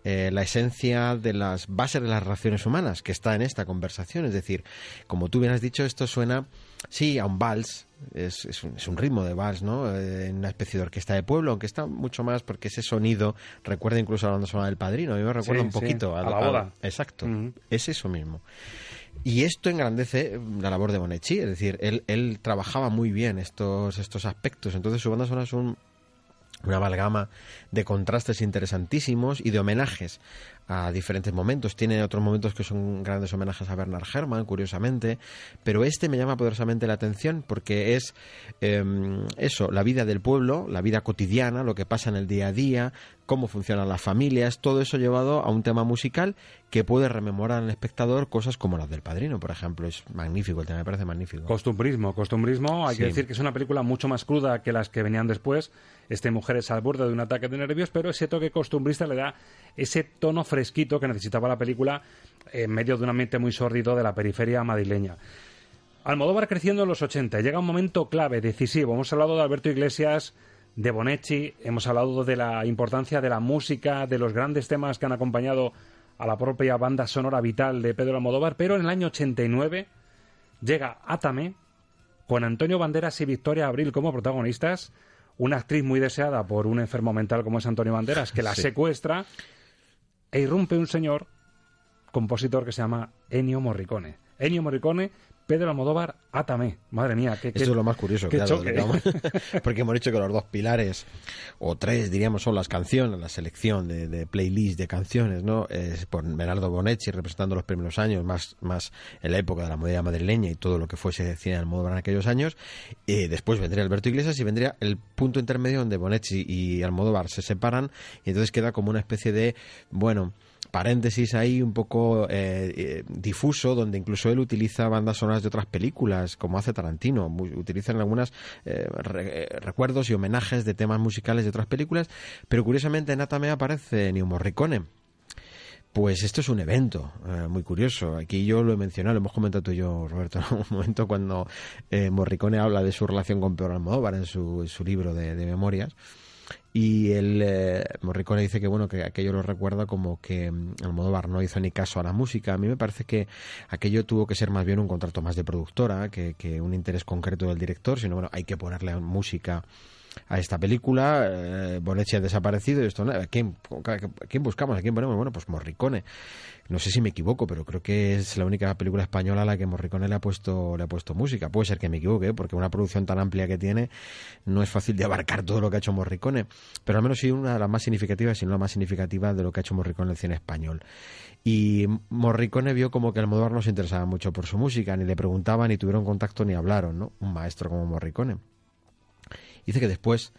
eh, la esencia de las bases de las relaciones humanas que está en esta conversación. Es decir, como tú bien has dicho, esto suena, sí, a un vals, es, es un, es un ritmo de vals, ¿no? Eh, en una especie de orquesta de pueblo, aunque está mucho más porque ese sonido recuerda incluso a la banda sonora del padrino. A mí me recuerda Sí, un sí, poquito a la boda. exacto, es eso mismo. Y esto engrandece la labor de Bonetti, es decir, él, él trabajaba muy bien estos, estos aspectos, entonces su banda sonora es un, una amalgama de contrastes interesantísimos y de homenajes a diferentes momentos. Tiene otros momentos que son grandes homenajes a Bernard Herrmann, curiosamente, pero este me llama poderosamente la atención porque es eh, eso, la vida del pueblo, la vida cotidiana, lo que pasa en el día a día, cómo funcionan las familias, todo eso llevado a un tema musical que puede rememorar al espectador cosas como las del Padrino, por ejemplo. Es magnífico, el tema me parece magnífico. Costumbrismo, costumbrismo, hay que decir que es una película mucho más cruda que las que venían después, este Mujeres al borde de un ataque de nervios, pero ese toque costumbrista le da ese tono fresquito que necesitaba la película en medio de un ambiente muy sórdido de la periferia madrileña. Almodóvar creciendo en los 80, llega un momento clave, decisivo. Hemos hablado de Alberto Iglesias, de Bonetti, hemos hablado de la importancia de la música, de los grandes temas que han acompañado a la propia banda sonora vital de Pedro Almodóvar, pero en el año 89 llega Átame, con Antonio Banderas y Victoria Abril como protagonistas, una actriz muy deseada por un enfermo mental como es Antonio Banderas, que la Sí. secuestra e irrumpe un señor compositor que se llama Ennio Morricone. Ennio Morricone, Pedro Almodóvar, Átame. Madre mía, qué, qué- Esto es lo más curioso, claro, que (laughs) porque hemos dicho que los dos pilares, o tres diríamos, son las canciones, la selección de, de playlist de canciones, ¿no? Es por Bernardo Bonetti representando los primeros años, más, más en la época de la modernidad madrileña y todo lo que fuese cine Almodóvar en aquellos años. Eh, después vendría Alberto Iglesias y vendría el punto intermedio donde Bonetti y Almodóvar se separan y entonces queda como una especie de, bueno, paréntesis ahí un poco eh, eh, difuso, donde incluso él utiliza bandas sonoras de otras películas, como hace Tarantino. Utilizan algunos recuerdos y homenajes de temas musicales de otras películas, pero curiosamente en Atame aparece Ennio Morricone. Pues esto es un evento eh, muy curioso. Aquí yo lo he mencionado, lo hemos comentado tú y yo, Roberto, (laughs) en un momento cuando eh, Morricone habla de su relación con Pedro Almodóvar en su, su libro de memorias. Y el eh, Morricone dice que bueno que aquello lo recuerda como que mm, Almodóvar no hizo ni caso a la música. A mí me parece que aquello tuvo que ser más bien un contrato más de productora que, que un interés concreto del director, sino bueno, hay que ponerle música a esta película. Eh, ha desaparecido y esto. ¿a quién, ¿a quién buscamos? ¿A quién ponemos? Bueno, pues Morricone. No sé si me equivoco, pero creo que es la única película española a la que Morricone le ha puesto, le ha puesto música. Puede ser que me equivoque, ¿eh? porque una producción tan amplia que tiene no es fácil de abarcar todo lo que ha hecho Morricone. pero al menos sí una de las más significativas, si no la más significativa de lo que ha hecho Morricone en el cine español. Y Morricone vio como que Almodóvar no se interesaba mucho por su música, ni le preguntaban, ni tuvieron contacto, ni hablaron, ¿no? Un maestro como Morricone. Dice que después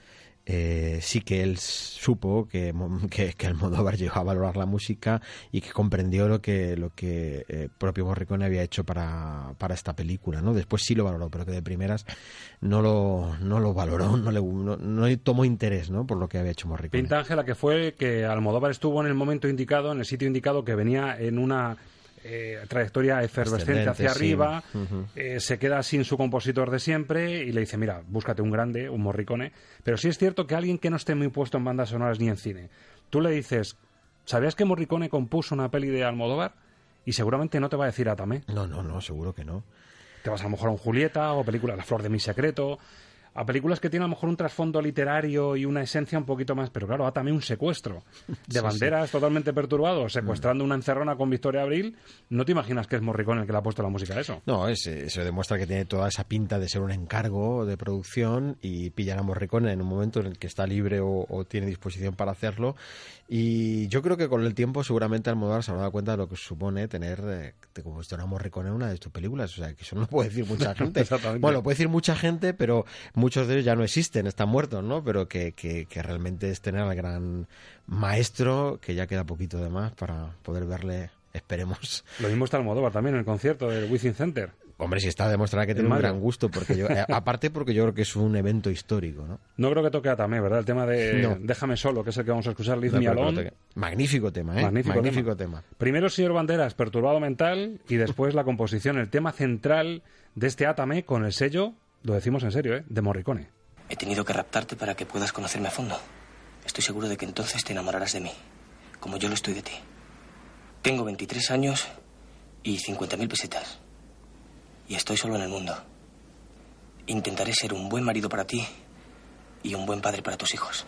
eh, sí que él supo que, (laughs) que, que Almodóvar llegó a valorar la música y que comprendió lo que lo que eh, propio Morricone había hecho para, para esta película, ¿no? Después sí lo valoró, pero que de primeras no lo, no lo valoró, no, le, no, no tomó interés, ¿no? Por lo que había hecho Morricone. Pinta Ángela que fue que Almodóvar estuvo en el momento indicado, en el sitio indicado, que venía en una eh, trayectoria efervescente hacia sí. arriba, eh, se queda sin su compositor de siempre y le dice, mira, búscate un grande, un morricone. Pero sí es cierto que alguien que no esté muy puesto en bandas sonoras ni en cine, tú le dices, ¿sabías que Morricone compuso una peli de Almodóvar? Y seguramente no te va a decir Atame. No, no, no, seguro que no. Te vas a lo mejor a un Julieta o película La Flor de mi Secreto, a películas que tienen a lo mejor un trasfondo literario y una esencia un poquito más, pero claro, Atame un secuestro de (laughs) Sí, banderas totalmente perturbados, secuestrando una encerrona con Victoria Abril, no te imaginas que es Morricone el que le ha puesto la música a eso. No, es, eh, eso demuestra que tiene toda esa pinta de ser un encargo de producción y pillan a Morricone en un momento en el que está libre o, o tiene disposición para hacerlo. Y yo creo que con el tiempo seguramente Almodóvar se habrá dado cuenta de lo que supone tener eh, a Morricone en una de tus películas. O sea, que eso no lo puede decir mucha (laughs) gente. Bueno, lo puede decir mucha gente, pero muchos de ellos ya no existen, están muertos, ¿no? Pero que, que, que realmente es tener al gran maestro, que ya queda poquito de más para poder verle, esperemos. (laughs) Lo mismo está Almodóvar también en el concierto del Wizzing Center. Hombre, si está demostrado que En tiene un gran gusto, porque yo, (laughs) eh, aparte porque yo creo que es un evento histórico, ¿no? No creo que toque Atame, ¿verdad? El tema de No. Déjame solo, que es el que vamos a escuchar, Leave No, que- Magnífico tema, ¿eh? Magnífico, Magnífico tema. tema. Primero señor Banderas, perturbado mental, y después la composición, el tema central de este Atame con el sello, lo decimos en serio, ¿eh? de Morricone. He tenido que raptarte para que puedas conocerme a fondo. Estoy seguro de que entonces te enamorarás de mí, como yo lo estoy de ti. Tengo 23 años y 50.000 pesetas. Y estoy solo en el mundo. Intentaré ser un buen marido para ti y un buen padre para tus hijos.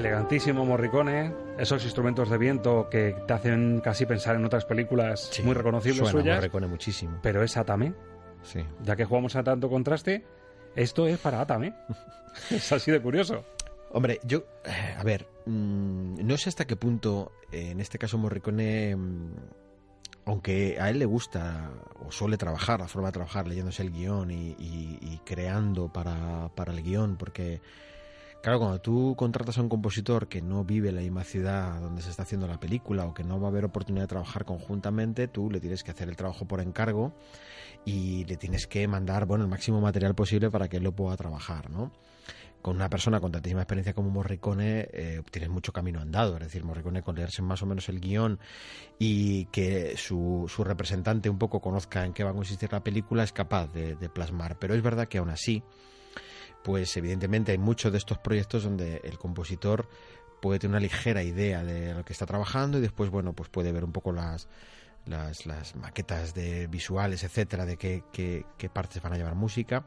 Elegantísimo Morricone, esos instrumentos de viento que te hacen casi pensar en otras películas muy reconocibles Suena suyas. Morricone muchísimo. Pero es Atame. Sí. Ya que jugamos a tanto contraste, esto es para Atame. (laughs) es así de curioso. Hombre, yo, a ver, mm, no sé hasta qué punto, en este caso Morricone, mm, aunque a él le gusta o suele trabajar, la forma de trabajar, leyéndose el guion y, y- y creando para, para el guion, porque, claro, cuando tú contratas a un compositor que no vive en la misma ciudad donde se está haciendo la película o que no va a haber oportunidad de trabajar conjuntamente, tú le tienes que hacer el trabajo por encargo y le tienes que mandar, bueno, el máximo material posible para que él lo pueda trabajar, ¿no? con una persona con tantísima experiencia como Morricone eh, tienes mucho camino andado. Es decir, Morricone con leerse más o menos el guion y que su, su representante un poco conozca en qué va a consistir la película es capaz de, de plasmar. Pero es verdad que aún así, pues evidentemente hay muchos de estos proyectos donde el compositor puede tener una ligera idea de lo que está trabajando y después, bueno, pues puede ver un poco las, las, las maquetas de visuales, etcétera, de qué, qué, qué partes van a llevar música.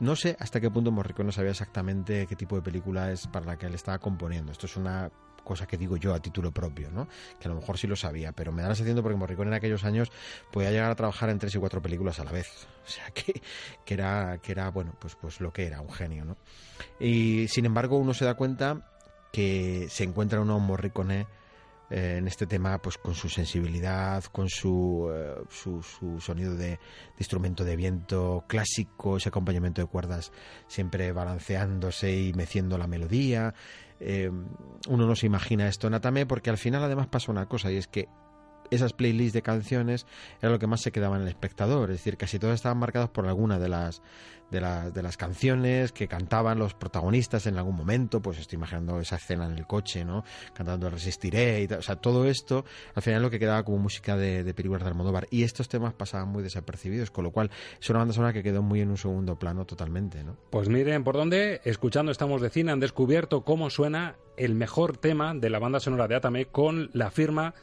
No sé hasta qué punto Morricone sabía exactamente qué tipo de película es para la que él estaba componiendo. Esto es una cosa que digo yo a título propio, ¿no? Que a lo mejor sí lo sabía, pero me da la sensación porque Morricone en aquellos años podía llegar a trabajar en tres y cuatro películas a la vez. O sea, que, que era, que era, bueno, pues, pues lo que era, un genio, ¿no? Y sin embargo uno se da cuenta que se encuentra uno Morricone eh, en este tema pues con su sensibilidad, con su, eh, su, su, sonido de, instrumento de viento clásico, ese acompañamiento de cuerdas siempre balanceándose y meciendo la melodía. Eh, uno no se imagina esto en porque al final además pasa una cosa y es que esas playlists de canciones era lo que más se quedaba en el espectador, es decir, casi todas estaban marcadas por alguna de las de las, de las canciones que cantaban los protagonistas en algún momento, pues estoy imaginando esa escena en el coche, ¿no? Cantando Resistiré y o sea, todo esto al final lo que quedaba como música de, de películas de Almodóvar y estos temas pasaban muy desapercibidos, con lo cual es una banda sonora que quedó muy en un segundo plano totalmente, ¿no? Pues miren por dónde, escuchando Estamos de Cine, han descubierto cómo suena el mejor tema de la banda sonora de Atame con la firma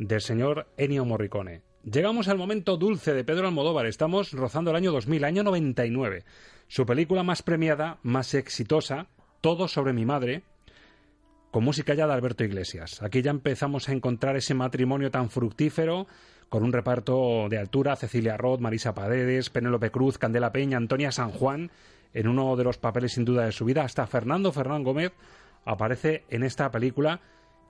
del señor Ennio Morricone. Llegamos al momento dulce de Pedro Almodóvar. Estamos rozando el año 2000, año 99. Su película más premiada, más exitosa, Todo sobre mi madre, con música ya de Alberto Iglesias. Aquí ya empezamos a encontrar ese matrimonio tan fructífero, con un reparto de altura, Cecilia Roth, Marisa Paredes, Penélope Cruz, Candela Peña, Antonia San Juan, en uno de los papeles sin duda de su vida, hasta Fernando Fernán Gómez aparece en esta película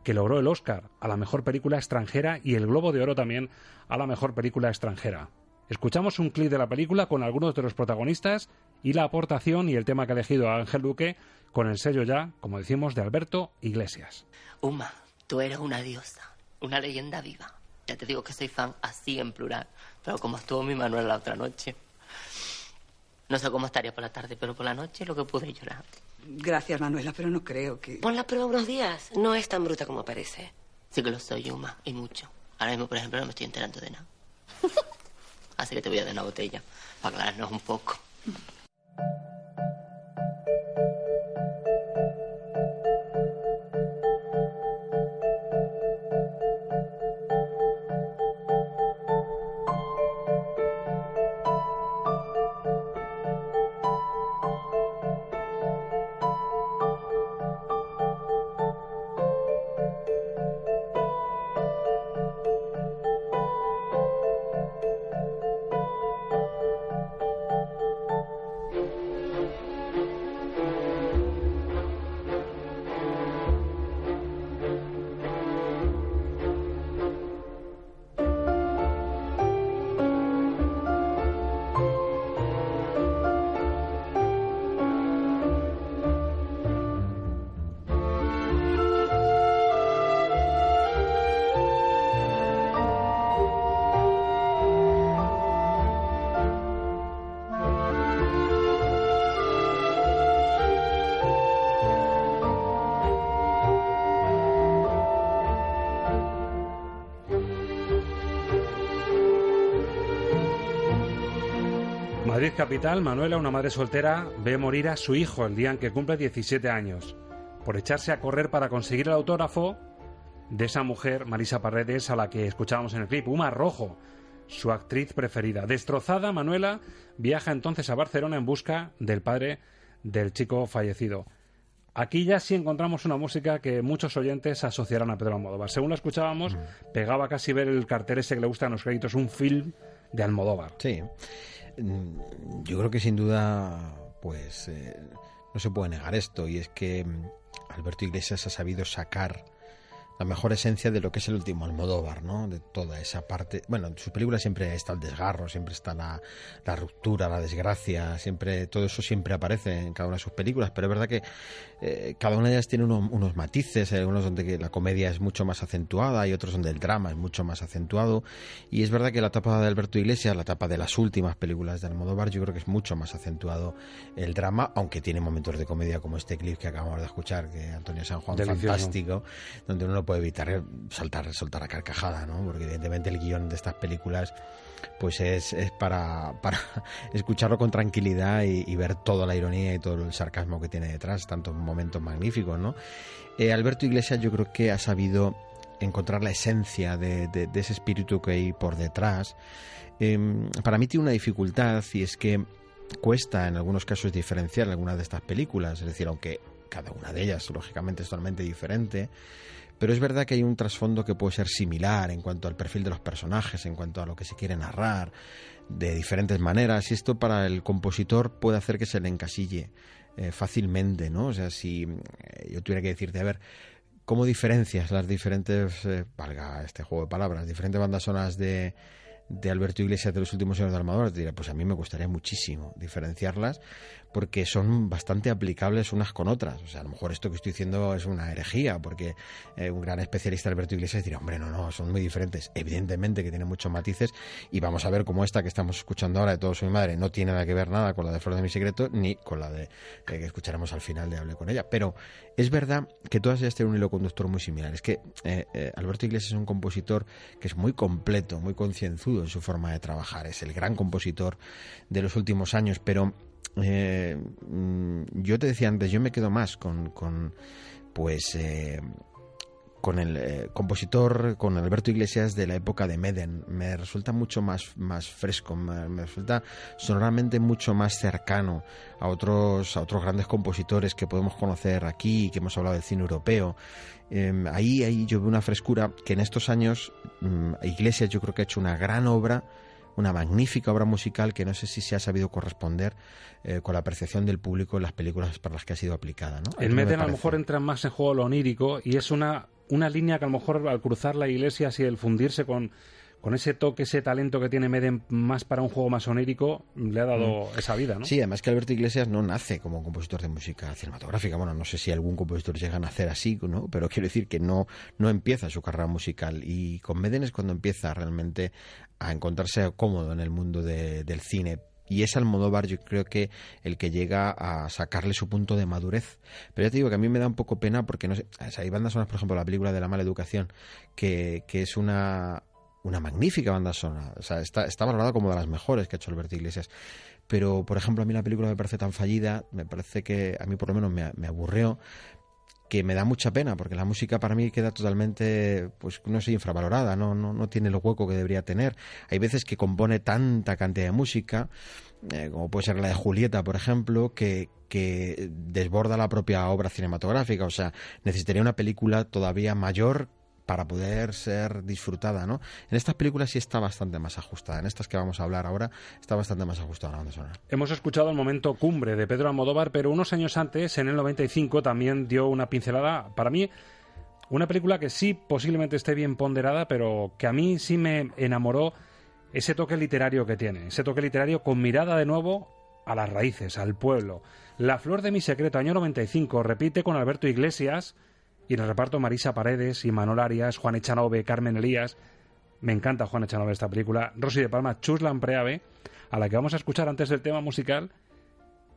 que logró el Oscar a la mejor película extranjera y el Globo de Oro también a la mejor película extranjera. Escuchamos un clip de la película con algunos de los protagonistas y la aportación y el tema que ha elegido Ángel Duque con el sello ya, como decimos, de Alberto Iglesias. Uma, tú eres una diosa, una leyenda viva. Ya te digo que soy fan así en plural, pero como estuvo mi Manuel la otra noche. No sé cómo estaría por la tarde, pero por la noche lo que pude llorar. Gracias, Manuela, pero no creo que... Pon la prueba unos días. No es tan bruta como parece. Sí que lo soy, Yuma, y mucho. Ahora mismo, por ejemplo, no me estoy enterando de nada. (laughs) Así que te voy a dar una botella, para aclararnos un poco. (laughs) Madrid capital, Manuela, una madre soltera, ve morir a su hijo el día en que cumple 17 años, por echarse a correr para conseguir el autógrafo de esa mujer, Marisa Paredes, a la que escuchábamos en el clip, Uma Rojo, su actriz preferida. Destrozada, Manuela viaja entonces a Barcelona en busca del padre del chico fallecido. Aquí ya sí encontramos una música que muchos oyentes asociarán a Pedro Almodóvar. Según la escuchábamos, pegaba casi ver el cartel ese que le gusta en los créditos, un film de Almodóvar. Sí. Mm, Yo creo que sin duda, pues eh, no se puede negar esto, y es que mm, Alberto Iglesias ha sabido sacar la mejor esencia de lo que es el último Almodóvar, ¿no? De toda esa parte. Bueno, en sus películas siempre está el desgarro, siempre está la, la ruptura, la desgracia, siempre todo eso siempre aparece en cada una de sus películas, pero es verdad que eh, cada una de ellas tiene unos, unos matices, hay algunos donde la comedia es mucho más acentuada y otros donde el drama es mucho más acentuado. Y es verdad que la etapa de Alberto Iglesias, la etapa de las últimas películas de Almodóvar, yo creo que es mucho más acentuado el drama, aunque tiene momentos de comedia como este clip que acabamos de escuchar, que Antonio San Juan, Delicioso. fantástico, donde uno no evitar saltar, soltar a carcajada, ¿no? Porque evidentemente el guion de estas películas pues es, es para, (laughs) para escucharlo con tranquilidad y, ver toda la ironía y todo el sarcasmo que tiene detrás, tantos momentos magníficos, ¿no? Eh, Alberto Iglesias yo creo que ha sabido encontrar la esencia de, de, ese espíritu que hay por detrás. Eh, para mí tiene una dificultad y es que cuesta en algunos casos diferenciar algunas de estas películas, es decir, aunque cada una de ellas, lógicamente, es totalmente diferente. Pero es verdad que hay un trasfondo que puede ser similar en cuanto al perfil de los personajes, en cuanto a lo que se quiere narrar, de diferentes maneras. Y esto para el compositor puede hacer que se le encasille eh, fácilmente, ¿no? O sea, si eh, yo tuviera que decirte, a ver, ¿cómo diferencias las diferentes, eh, valga este juego de palabras, diferentes bandas sonoras de, de Alberto Iglesias de los últimos años de Almodóvar, te diré, pues a mí me gustaría muchísimo diferenciarlas porque son bastante aplicables unas con otras. O sea, a lo mejor esto que estoy diciendo es una herejía, porque eh, un gran especialista Alberto Iglesias dirá, hombre, no, no, son muy diferentes. Evidentemente que tienen muchos matices y vamos a ver cómo esta que estamos escuchando ahora de Todo Soy Madre no tiene nada que ver nada con la de Flor de mi Secreto ni con la de que escucharemos al final de Hable con ella. Pero es verdad que todas ellas tienen un hilo conductor muy similar. Es que eh, eh, Alberto Iglesias es un compositor que es muy completo, muy concienzudo en su forma de trabajar. Es el gran compositor de los últimos años, pero eh, mm, yo te decía antes, yo me quedo más con, con pues, eh, con el eh, compositor, con Alberto Iglesias de la época de Meden. Me resulta mucho más, más fresco, me, resulta sonoramente mucho más cercano a otros, a otros grandes compositores que podemos conocer aquí, que hemos hablado del cine europeo. Em, ahí, ahí yo veo una frescura que en estos años mm, Iglesias yo creo que ha hecho una gran obra una magnífica obra musical que no sé si se ha sabido corresponder eh, con la percepción del público en las películas para las que ha sido aplicada. ¿no? En Meden a lo mejor entra más en juego lo onírico y es una, una línea que a lo mejor al cruzar la iglesia y el fundirse con con ese toque, ese talento que tiene Meden más para un juego más onírico, le ha dado mm. esa vida, ¿no? Sí, además que Alberto Iglesias no nace como compositor de música cinematográfica. Bueno, no sé si algún compositor llega a nacer así, ¿no? Pero quiero decir que no, no empieza su carrera musical. Y con Meden es cuando empieza realmente a encontrarse cómodo en el mundo del cine y es Almodóvar yo creo que el que llega a sacarle su punto de madurez. Pero ya te digo que a mí me da un poco pena porque no sé, hay bandas sonoras, por ejemplo, la película de la mala educación, que, que es una una magnífica banda sonora. O sea, está, valorada como de las mejores que ha hecho Alberto Iglesias. Pero, por ejemplo, a mí la película me parece tan fallida, me parece que a mí por lo menos me, me aburrió, que me da mucha pena, porque la música para mí queda totalmente, pues no sé, infravalorada, no, no, no tiene el hueco que debería tener. Hay veces que compone tanta cantidad de música, eh, como puede ser la de Julieta, por ejemplo, que, que desborda la propia obra cinematográfica. O sea, necesitaría una película todavía mayor para poder ser disfrutada, ¿no? En estas películas sí está bastante más ajustada. En estas que vamos a hablar ahora está bastante más ajustada la banda sonora. Hemos escuchado el momento cumbre de Pedro Almodóvar, pero unos años antes, en el 95, también dio una pincelada, para mí, una película que sí posiblemente esté bien ponderada, pero que a mí sí me enamoró ese toque literario que tiene, ese toque literario con mirada de nuevo a las raíces, al pueblo. La flor de mi secreto, año 95, repite con Alberto Iglesias, y en el reparto Marisa Paredes, y Manuel Arias, Juan Echanove, Carmen Elías. Me encanta Juan Echanove esta película. Rosy de Palma, Chuslan Preave, a la que vamos a escuchar antes del tema musical,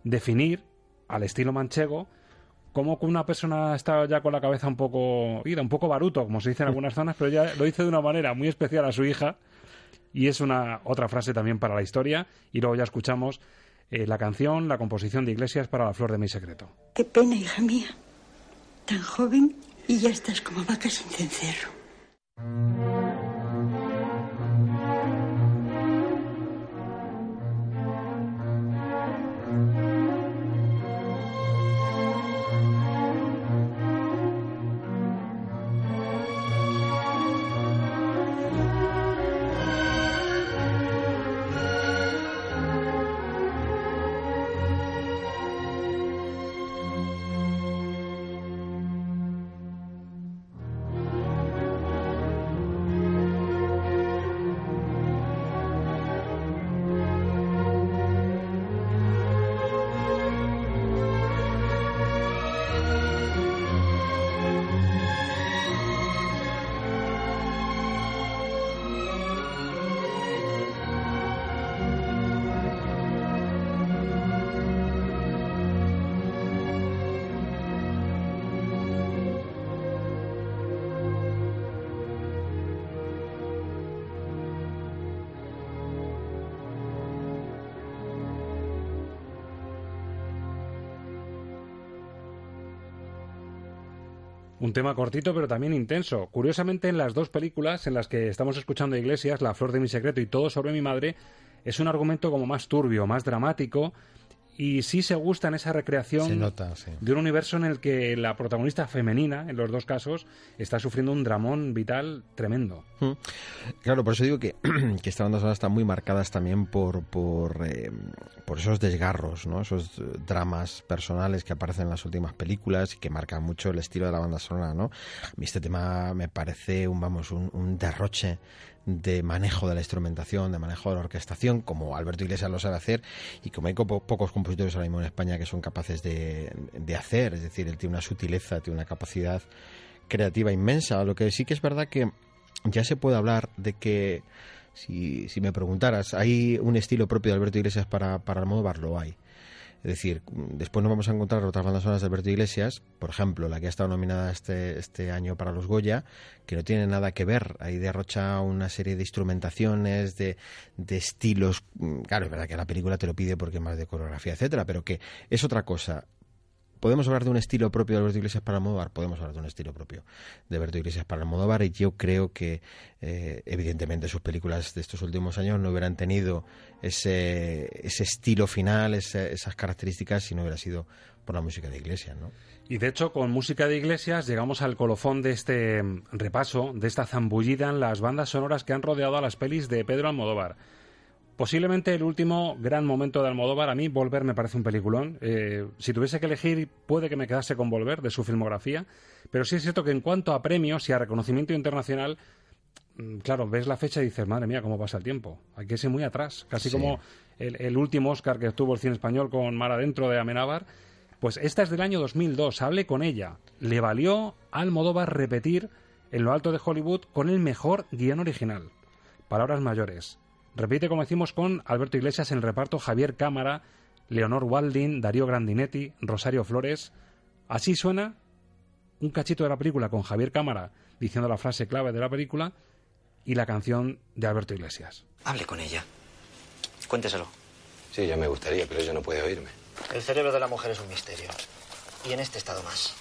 definir al estilo manchego como una persona está ya con la cabeza un poco ida, un poco baruto, como se dice en algunas zonas, pero ya lo dice de una manera muy especial a su hija. Y es una otra frase también para la historia. Y luego ya escuchamos eh, la canción, la composición de Iglesias para La Flor de mi Secreto. Qué pena, hija mía. Tan joven y ya estás como vaca sin cencerro. Un tema cortito pero también intenso. Curiosamente en las dos películas en las que estamos escuchando Iglesias, La flor de mi secreto y Todo sobre mi madre, es un argumento como más turbio, más dramático y sí se gusta en esa recreación Se nota, sí. de un universo en el que la protagonista femenina, en los dos casos, está sufriendo un dramón vital tremendo. Mm. Claro, por eso digo que, (clears throat) que estas bandas sonoras están muy marcadas también por, por, eh, por esos desgarros, ¿no? esos eh, dramas personales que aparecen en las últimas películas y que marcan mucho el estilo de la banda sonora. ¿no? A mí este tema me parece un, vamos, un, un derroche de manejo de la instrumentación, de manejo de la orquestación, como Alberto Iglesias lo sabe hacer y como hay co- pocos compositores ahora mismo en España que son capaces de, de hacer. Es decir, él tiene una sutileza, tiene una capacidad creativa inmensa. Lo que sí que es verdad que ya se puede hablar de que, si, si me preguntaras, ¿hay un estilo propio de Alberto Iglesias para, para Almodóvar? Lo hay. Es decir, después nos vamos a encontrar otras bandas sonoras de Alberto Iglesias, por ejemplo, la que ha estado nominada este, este año para los Goya, que no tiene nada que ver. Ahí derrocha una serie de instrumentaciones, de, de estilos. Mm, Claro, es verdad que la película te lo pide porque es más de coreografía, etcétera, pero que es otra cosa. ¿Podemos hablar de un estilo propio de Alberto Iglesias para Almodóvar? Podemos hablar de un estilo propio de Alberto Iglesias para Almodóvar y yo creo que eh, evidentemente sus películas de estos últimos años no hubieran tenido ese, ese estilo final, ese- esas características si no hubiera sido por la música de Iglesias, ¿no? Y de hecho, con música de iglesias llegamos al colofón de este mm, repaso, de esta zambullida en las bandas sonoras que han rodeado a las pelis de Pedro Almodóvar. Posiblemente el último gran momento de Almodóvar, a mí Volver me parece un peliculón. Eh, si tuviese que elegir, puede que me quedase con Volver de su filmografía, pero sí es cierto que en cuanto a premios y a reconocimiento internacional, mm, claro, ves la fecha y dices, madre mía, cómo pasa el tiempo. Hay que irse muy atrás, casi Sí. como el, el último Oscar que tuvo el cine español con Mar Adentro de Amenábar. Pues esta es del año 2002, hablé con ella. Le valió a Almodóvar repetir en lo alto de Hollywood con el mejor guion original. Palabras mayores. Repite, como decimos, con Alberto Iglesias en el reparto Javier Cámara, Leonor Walding, Darío Grandinetti, Rosario Flores. Así suena un cachito de la película con Javier Cámara diciendo la frase clave de la película y la canción de Alberto Iglesias. Hable con ella. Cuénteselo. Sí, ya me gustaría, pero ella no puede oírme. El cerebro de la mujer es un misterio. Y en este estado más.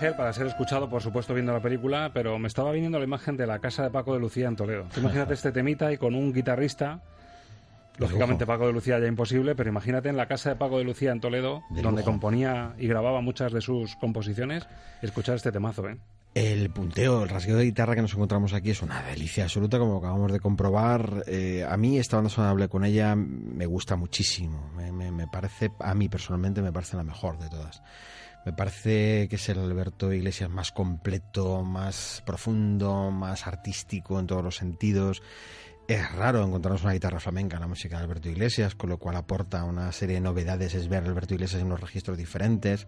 Ángel para ser escuchado, por supuesto, viendo la película, pero me estaba viniendo la imagen de la casa de Paco de Lucía en Toledo. (laughs) Imagínate este temita y con un guitarrista. Lógicamente Paco de Lucía ya imposible, pero imagínate en la casa de Paco de Lucía en Toledo, De donde lujo. componía y grababa muchas de sus composiciones, escuchar este temazo, ¿eh? El punteo, el rasgueo de guitarra que nos encontramos aquí es una delicia absoluta, como acabamos de comprobar. Eh, a mí esta banda sonora hablé con ella, me gusta muchísimo. Me, me- me parece, a mí personalmente, me parece la mejor de todas. Me parece que es el Alberto Iglesias más completo, más profundo, más artístico en todos los sentidos. Es raro encontrarnos una guitarra flamenca en la música de Alberto Iglesias, con lo cual aporta una serie de novedades, es ver a Alberto Iglesias en unos registros diferentes.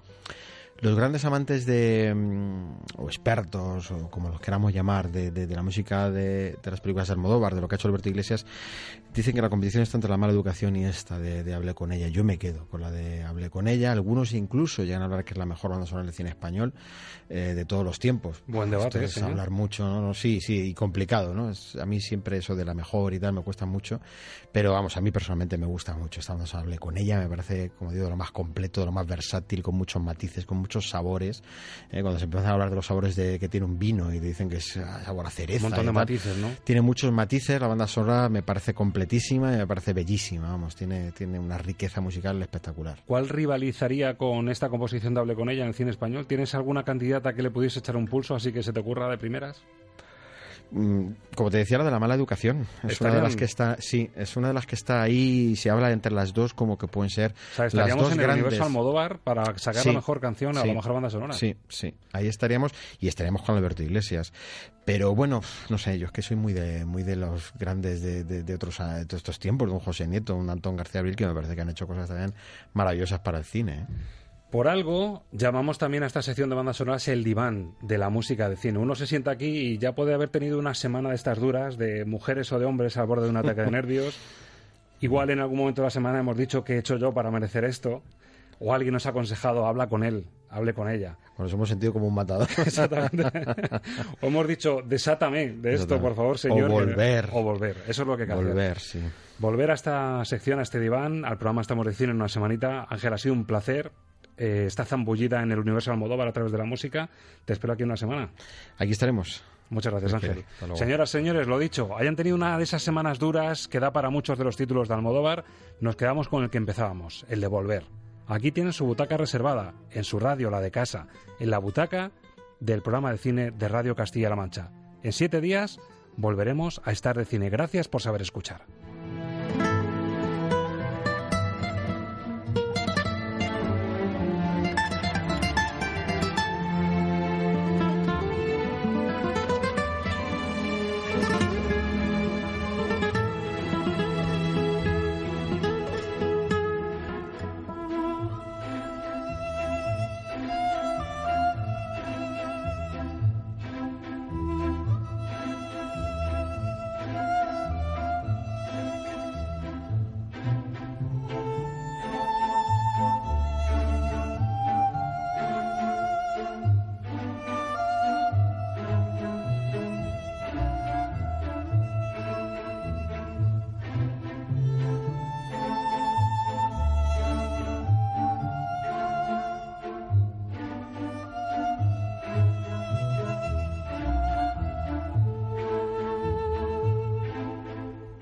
Los grandes amantes de, mm, o expertos, o como los queramos llamar, de, de- de la música de, de las películas de Almodóvar, de lo que ha hecho Alberto Iglesias, dicen que la competición está entre la mala educación y esta de, de Hablé con ella. Yo me quedo con la de Hablé con ella. Algunos incluso llegan a hablar que es la mejor banda sonora del cine español eh, de todos los tiempos. Buen debate, es hablar mucho. No, Sí, sí, y complicado, ¿no? Es- a mí siempre eso de la mejor y tal me cuesta mucho, pero vamos, a mí personalmente me gusta mucho esta banda sonora. Hablé con ella, me parece, como digo, lo más completo, lo más versátil, con muchos matices, con muchos muchos sabores. ¿eh? Cuando se empiezan a hablar de los sabores de que tiene un vino y dicen que es sabor a cereza. Un montón de matices, ¿no? Tiene muchos matices, la banda sonora me parece completísima y me parece bellísima, vamos, tiene, tiene una riqueza musical espectacular. ¿Cuál rivalizaría con esta composición de Hable con ella en el cine español? ¿Tienes alguna candidata que le pudiese echar un pulso así que se te ocurra de primeras? Mm, como te decía, lo de la mala educación. Es una de las que está, sí, es una de las que está ahí y se habla entre las dos como que pueden ser O sea, las estaríamos dos en el grandes. universo Almodóvar para sacar Sí, la mejor canción a sí, la mejor banda sonora. Sí, sí, ahí estaríamos y estaríamos con Alberto Iglesias. Pero bueno, no sé, yo es que soy muy de muy de los grandes de, de- de otros ah, de estos tiempos, de un José Nieto, un Antón García Abril, que me parece que han hecho cosas también maravillosas para el cine. ¿eh? Por algo llamamos también a esta sección de bandas sonoras el diván de la música de cine. Uno se sienta aquí y ya puede haber tenido una semana de estas duras de mujeres o de hombres al borde de un ataque de (laughs) nervios. Igual en algún momento de la semana hemos dicho qué he hecho yo para merecer esto. O alguien nos ha aconsejado, habla con él, hable con ella. Nos hemos sentido como un matador. (laughs) Exactamente. o hemos dicho, desátame de esto, Desátame. por favor, O señor. que- volver. O volver. Eso es lo que hay que hacer. Volver, sí. Volver a esta sección, a este diván, al programa Estamos de Cine en una semanita. Ángel, ha sido un placer. Eh, está zambullida en el universo Almodóvar a través de la música. Te espero aquí en una semana. Aquí estaremos. Muchas gracias, Ok, Ángel. Señoras, señores, lo dicho, hayan tenido una de esas semanas duras que da para muchos de los títulos de Almodóvar, nos quedamos con el que empezábamos, el de Volver. Aquí tienen su butaca reservada, en su radio, la de casa, en la butaca del programa de cine de Radio Castilla-La Mancha. En siete días volveremos a estar de cine. Gracias por saber escuchar.